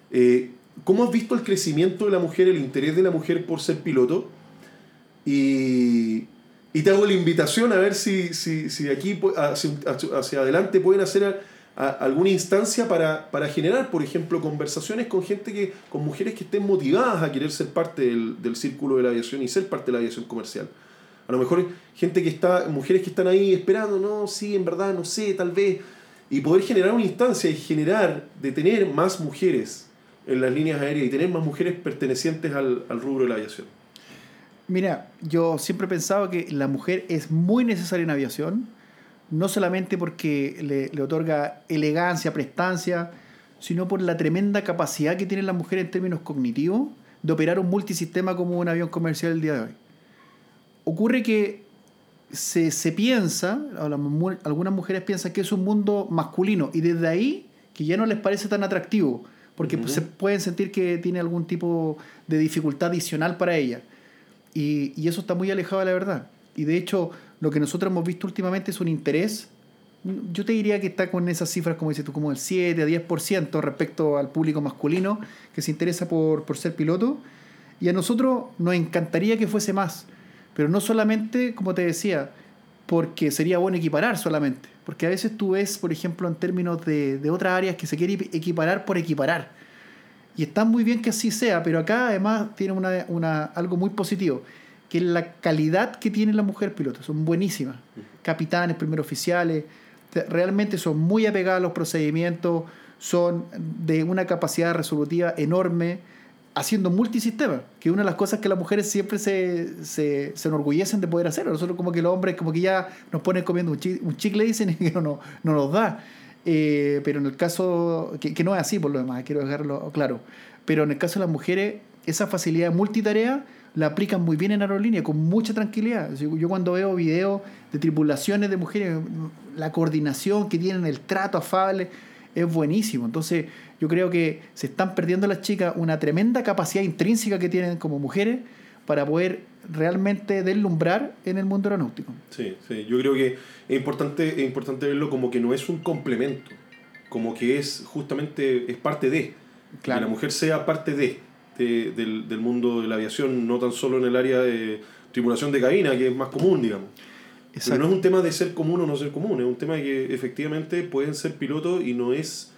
Eh, ¿Cómo has visto el crecimiento de la mujer, el interés de la mujer por ser piloto? Y, y te hago la invitación a ver si, si, si de aquí hacia, hacia, adelante pueden hacer alguna instancia para, para, generar, por ejemplo, conversaciones con gente que, con mujeres que estén motivadas a querer ser parte del, del círculo de la aviación y ser parte de la aviación comercial. A lo mejor gente que está, mujeres que están ahí esperando, no, sí, en verdad, no sé, tal vez. Y poder generar una instancia y generar, de tener más mujeres en las líneas aéreas y tener más mujeres pertenecientes al, al rubro de la aviación? Mira, yo siempre he que la mujer es muy necesaria en aviación, no solamente porque le, le, otorga elegancia, prestancia, sino por la tremenda capacidad que tienen las mujeres en términos cognitivos de operar un multisistema como un avión comercial el día de hoy. Ocurre que se, se piensa, algunas mujeres piensan que es un mundo masculino y desde ahí que ya no les parece tan atractivo porque uh -huh. se pueden sentir que tiene algún tipo de dificultad adicional para ella. Y, y, eso está muy alejado de la verdad. Y de hecho, lo que nosotros hemos visto últimamente es un interés yo te diría que está con esas cifras, como dices tú, como el 7 a 10% respecto al público masculino que se interesa por, por ser piloto. Y a nosotros nos encantaría que fuese más, pero no solamente, como te decía, porque sería bueno equiparar solamente, porque a veces tú ves, por ejemplo, en términos de, de otras áreas que se quiere equiparar por equiparar. Y está muy bien que así sea, pero acá además tiene una, una, algo muy positivo, que es la calidad que tiene la mujer piloto. Son buenísimas. Capitanes, primeros oficiales, realmente son muy apegadas a los procedimientos, son de una capacidad resolutiva enorme, haciendo multisistema, que es una de las cosas que las mujeres siempre se, se, se enorgullecen de poder hacer. Nosotros como que los hombres como que ya nos ponen comiendo un chicle, un chicle dicen y que no, no, no nos da. Eh, pero en el caso, que, que, no es así por lo demás, quiero dejarlo claro, pero en el caso de las mujeres, esa facilidad de multitarea la aplican muy bien en aerolínea, con mucha tranquilidad. Yo cuando veo videos de tripulaciones de mujeres, la coordinación que tienen, el trato afable, es buenísimo. Entonces yo creo que se están perdiendo las chicas una tremenda capacidad intrínseca que tienen como mujeres para poder realmente deslumbrar en el mundo aeronáutico. Sí, sí, yo creo que es importante, es importante verlo como que no es un complemento, como que es justamente, es parte de, que la mujer sea parte de, del, del, mundo de la aviación, no tan solo en el área de tripulación de cabina, que es más común, digamos. Pero no es un tema de ser común o no ser común, es un tema de que efectivamente pueden ser pilotos y no es,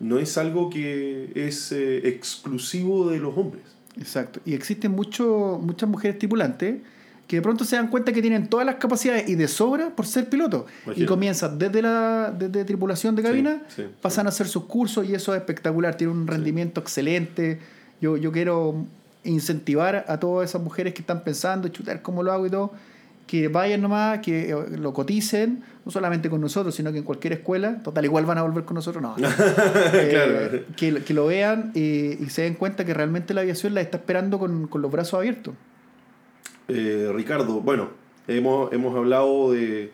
no es algo que es eh, exclusivo de los hombres. Exacto. Y existen mucho, muchas mujeres tripulantes que de pronto se dan cuenta que tienen todas las capacidades y de sobra por ser piloto. Y comienzan desde la desde tripulación de cabina, pasan a hacer sus cursos y eso es espectacular, tienen un rendimiento excelente. Yo, yo quiero incentivar a todas esas mujeres que están pensando, chutar cómo lo hago y todo, que vayan nomás, que eh, lo coticen, no solamente con nosotros, sino que en cualquier escuela, total, igual van a volver con nosotros, no. Eh, que, que, lo vean y, y, se den cuenta que realmente la aviación la está esperando con, con los brazos abiertos. Eh, Ricardo, bueno, hemos, hemos hablado de,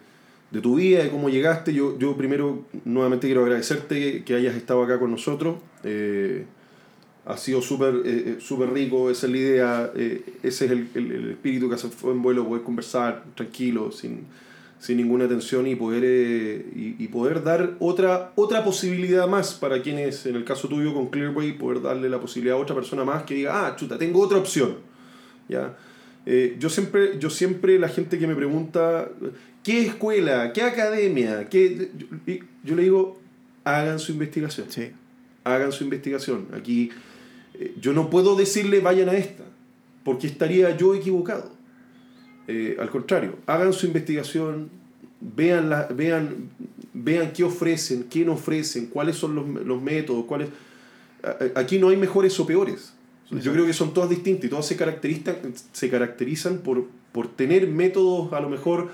de, tu vida, de cómo llegaste. Yo, yo primero, nuevamente quiero agradecerte que hayas estado acá con nosotros. Eh, ha sido súper eh, super rico, esa es la idea, ese es el, el, espíritu que hace fue en vuelo, poder conversar tranquilo, sin, sin ninguna tensión y poder, y, y, poder dar otra, otra posibilidad más para quienes, en el caso tuyo con Clearway, poder darle la posibilidad a otra persona más que diga, ah, chuta, tengo otra opción. ¿Ya? Eh, yo, siempre, yo siempre, la gente que me pregunta, ¿qué escuela? ¿Qué academia? Qué? Yo, yo le digo, hagan su investigación. Sí. Hagan su investigación. Aquí eh, yo no puedo decirle vayan a esta, porque estaría yo equivocado. Eh, al contrario, hagan su investigación, vean, la, vean, vean qué ofrecen, qué no ofrecen, cuáles son los, los métodos, cuáles... Aquí no hay mejores o peores yo creo que son todas distintas y todas se caracterizan, se caracterizan por, por tener métodos a lo mejor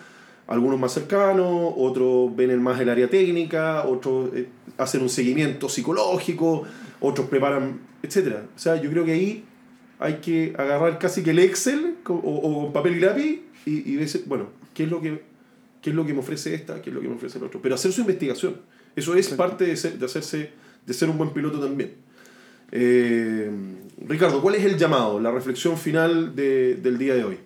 algunos más cercanos, otros ven más el área técnica, otros eh, hacen un seguimiento psicológico, otros preparan, etc. O sea, yo creo que ahí hay que agarrar casi que el Excel o, o papel y lápiz y, y decir, bueno, ¿qué es, lo que, ¿qué es lo que me ofrece esta? ¿Qué es lo que me ofrece el otro? Pero hacer su investigación. Eso es parte de, ser, de, hacerse, de ser un buen piloto también. Eh, Ricardo, ¿cuál es el llamado, la reflexión final de, del día de hoy?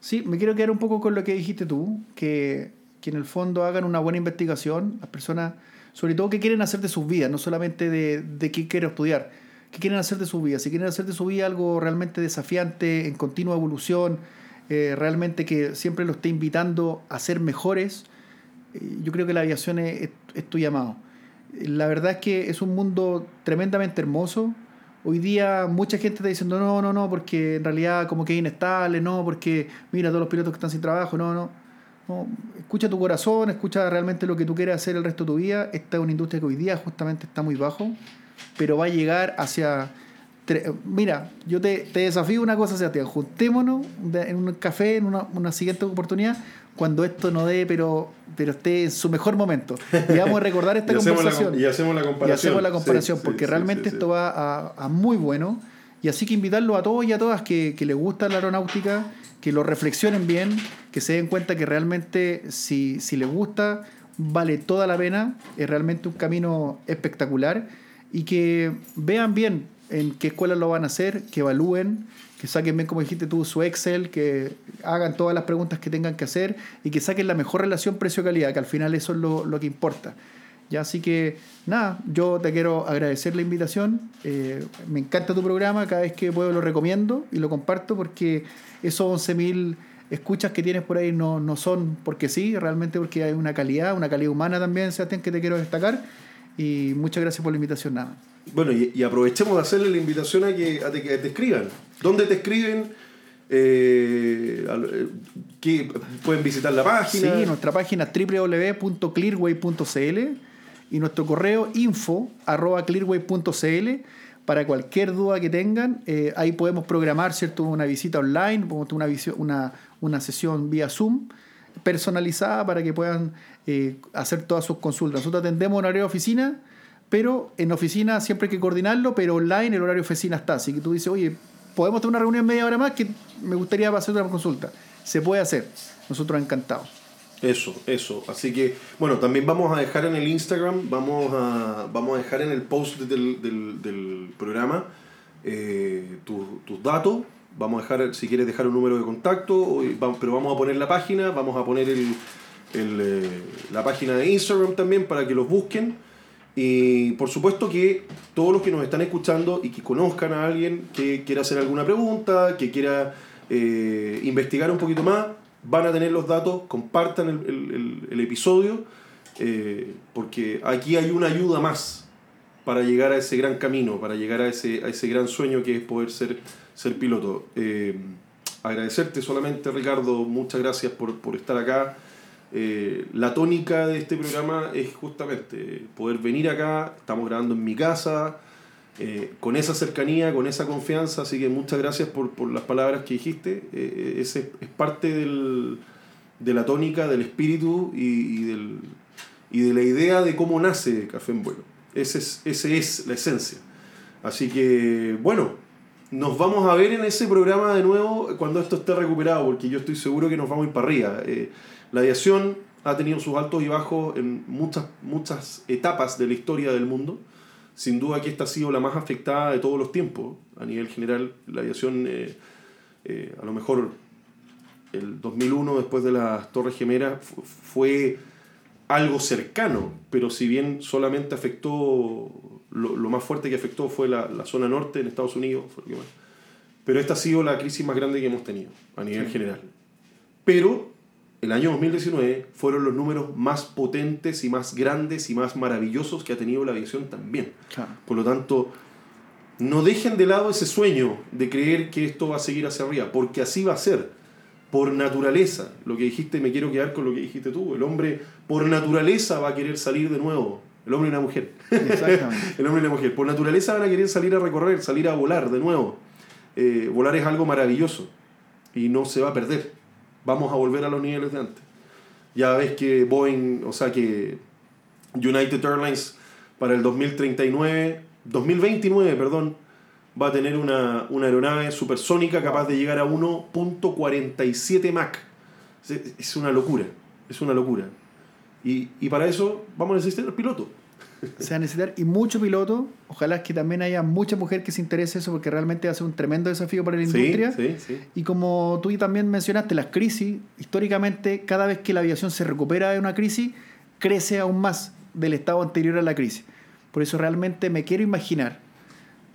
Sí, me quiero quedar un poco con lo que dijiste tú, que, que en el fondo hagan una buena investigación, las personas, sobre todo que quieren hacer de sus vidas, no solamente de, de qué quieren estudiar, qué quieren hacer de su vida, si quieren hacer de su vida algo realmente desafiante, en continua evolución, eh, realmente que siempre lo esté invitando a ser mejores, eh, yo creo que la aviación es, es tu llamado. La verdad es que es un mundo tremendamente hermoso. Hoy día mucha gente está diciendo no, no, no, porque en realidad como que es inestable, no, porque mira todos los pilotos que están sin trabajo, no, no. No. Escucha tu corazón, escucha realmente lo que tú quieres hacer el resto de tu vida. Esta es una industria que hoy día justamente está muy bajo, pero va a llegar hacia... Mira, yo te, te desafío una cosa, Sebastián, juntémonos en un café en una, una siguiente oportunidad cuando esto no dé, pero, pero esté en su mejor momento. Y vamos a recordar esta conversación. y hacemos la comparación. Y hacemos la comparación, porque realmente esto va a, a, muy bueno. Y así que invitarlo a todos y a todas que, que les gusta la aeronáutica, que lo reflexionen bien, que se den cuenta que realmente si, si les gusta, vale toda la pena, es realmente un camino espectacular y que vean bien en qué escuelas lo van a hacer, que evalúen, que saquen bien, como dijiste tú, su Excel, que hagan todas las preguntas que tengan que hacer y que saquen la mejor relación precio-calidad, que al final eso es lo, lo que importa. Ya, así que nada, yo te quiero agradecer la invitación. Eh, me encanta tu programa, cada vez que puedo lo recomiendo y lo comparto porque esos 11.000 escuchas que tienes por ahí no, no son porque sí, realmente porque hay una calidad, una calidad humana también, Sebastián, que te quiero destacar. Y muchas gracias por la invitación, nada. Bueno, y, aprovechemos de hacerle la invitación a que, a que te escriban. ¿Dónde te escriben? Eh, que pueden visitar la página. Sí, nuestra página www.clearway.cl y nuestro correo info arroba para cualquier duda que tengan. Eh, ahí podemos programar ¿cierto? una visita online, una, una, una sesión vía Zoom personalizada para que puedan eh, hacer todas sus consultas. Nosotros atendemos en horario de oficina, pero en oficina siempre hay que coordinarlo, pero online el horario de oficina está. Así que tú dices, oye, podemos tener una reunión media hora más que me gustaría hacer una consulta. Se puede hacer. Nosotros encantados. Eso, eso. Así que, bueno, también vamos a dejar en el Instagram, vamos a, vamos a dejar en el post del, del, programa eh, tus datos. Vamos a dejar, si quieres dejar un número de contacto, pero vamos a poner la página, vamos a poner el, el, eh, la página de Instagram también para que los busquen. Y por supuesto que todos los que nos están escuchando y que conozcan a alguien que quiera hacer alguna pregunta, que quiera eh, investigar un poquito más, van a tener los datos, compartan el, el, episodio, eh, porque aquí hay una ayuda más para llegar a ese gran camino, para llegar a ese, a ese gran sueño que es poder ser, ser piloto. Eh, agradecerte solamente, Ricardo, muchas gracias por, por estar acá. Eh, la tónica de este programa es justamente poder venir acá, estamos grabando en mi casa, eh, con esa cercanía, con esa confianza, así que muchas gracias por, por las palabras que dijiste. Eh, ese es parte del, de la tónica, del espíritu y, y, del, y, de la idea de cómo nace Café en Vuelo. Ese es, ese es la esencia. Así que, bueno, nos vamos a ver en ese programa de nuevo cuando esto esté recuperado, porque yo estoy seguro que nos vamos a ir para arriba. Eh, la aviación ha tenido sus altos y bajos en muchas, muchas etapas de la historia del mundo sin duda que esta ha sido la más afectada de todos los tiempos. A nivel general, la aviación, eh, eh, a lo mejor el 2001, después de las Torres Gemelas, fue algo cercano, pero si bien solamente afectó, lo, lo más fuerte que afectó fue la, la, zona norte en Estados Unidos. Pero esta ha sido la crisis más grande que hemos tenido a nivel general. Pero el año 2019 fueron los números más potentes y más grandes y más maravillosos que ha tenido la aviación también. Por lo tanto, no dejen de lado ese sueño de creer que esto va a seguir hacia arriba, porque así va a ser, por naturaleza. Lo que dijiste, me quiero quedar con lo que dijiste tú. El hombre, por naturaleza, va a querer salir de nuevo. El hombre y la mujer. el hombre y la mujer. Por naturaleza van a querer salir a recorrer, salir a volar de nuevo. Eh, volar es algo maravilloso y no se va a perder vamos a volver a los niveles de antes. Ya ves que Boeing, o sea que United Airlines para el 2039, 2029, perdón, va a tener una, una aeronave supersónica capaz de llegar a 1.47 Mach. Es una locura, es una locura. Y, y para eso vamos a necesitar el piloto se va a necesitar y mucho piloto. Ojalá que también haya mucha mujer que se interese eso porque realmente va a ser un tremendo desafío para la industria. Y como tú también mencionaste, las crisis, históricamente, cada vez que la aviación se recupera de una crisis, crece aún más del estado anterior a la crisis. Por eso realmente me quiero imaginar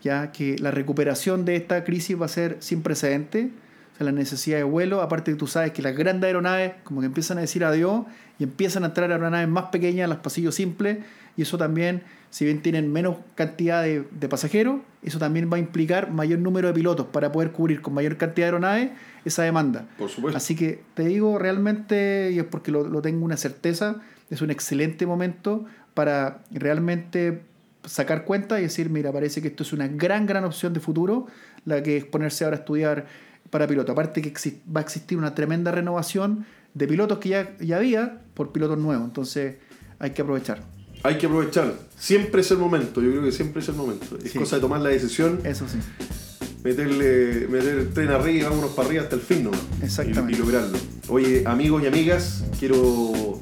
ya que la recuperación de esta crisis va a ser sin precedente. La necesidad de vuelo, aparte que tú sabes que las grandes aeronaves como que empiezan a decir adiós y empiezan a entrar aeronaves más pequeñas, las pasillos simples, y eso también, si bien tienen menos cantidad de, pasajeros, eso también va a implicar mayor número de pilotos para poder cubrir con mayor cantidad de aeronaves esa demanda. Por supuesto. Así que te digo realmente, y es porque lo, lo tengo una certeza, es un excelente momento para realmente sacar cuenta y decir, mira, parece que esto es una gran, gran opción de futuro, la que es ponerse ahora a estudiar para piloto. Aparte que va a existir una tremenda renovación de pilotos que ya, ya había por pilotos nuevos, entonces hay que aprovechar hay que aprovechar. Siempre es el momento, yo creo que siempre es el momento. Es cosa de tomar la decisión. Eso sí. Meterle, meter el tren arriba y vámonos para arriba hasta el fin, ¿no? Exactamente. Y, lograrlo. Oye, amigos y amigas, quiero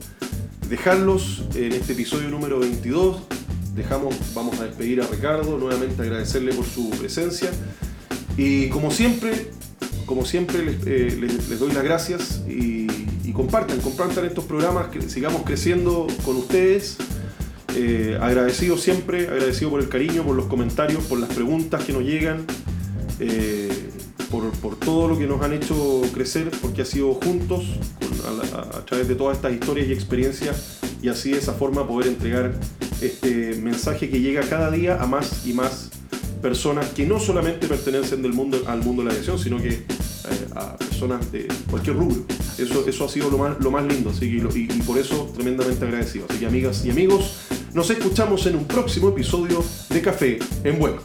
dejarlos en este episodio número 22. Dejamos, vamos a despedir a Ricardo, nuevamente agradecerle por su presencia. Y como siempre, como siempre, les, eh, les- les doy las gracias y, y compartan, compartan estos programas, que sigamos creciendo con ustedes. Eh, agradecido siempre, agradecido por el cariño, por los comentarios, por las preguntas que nos llegan, eh, por, por todo lo que nos han hecho crecer, porque ha sido juntos, con- a, a- a través de todas estas historias y experiencias, y así de esa forma poder entregar este mensaje que llega cada día a más y más personas que no solamente pertenecen del mundo, al mundo de la aviación, sino que eh, a personas de cualquier rubro. Eso, eso ha sido lo más, lo más lindo, así que, y, y por eso tremendamente agradecido. Así que amigas y amigos, nos escuchamos en un próximo episodio de Café en Vuelo.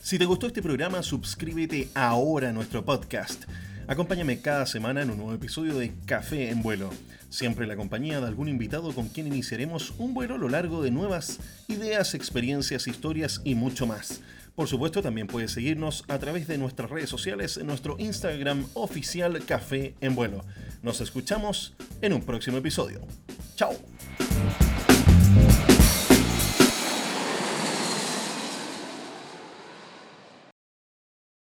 Si te gustó este programa, suscríbete ahora a nuestro podcast. Acompáñame cada semana en un nuevo episodio de Café en Vuelo, siempre en la compañía de algún invitado con quien iniciaremos un vuelo a lo largo de nuevas ideas, experiencias, historias y mucho más. Por supuesto, también puedes seguirnos a través de nuestras redes sociales en nuestro Instagram oficial Café en Vuelo. Nos escuchamos en un próximo episodio. ¡Chao!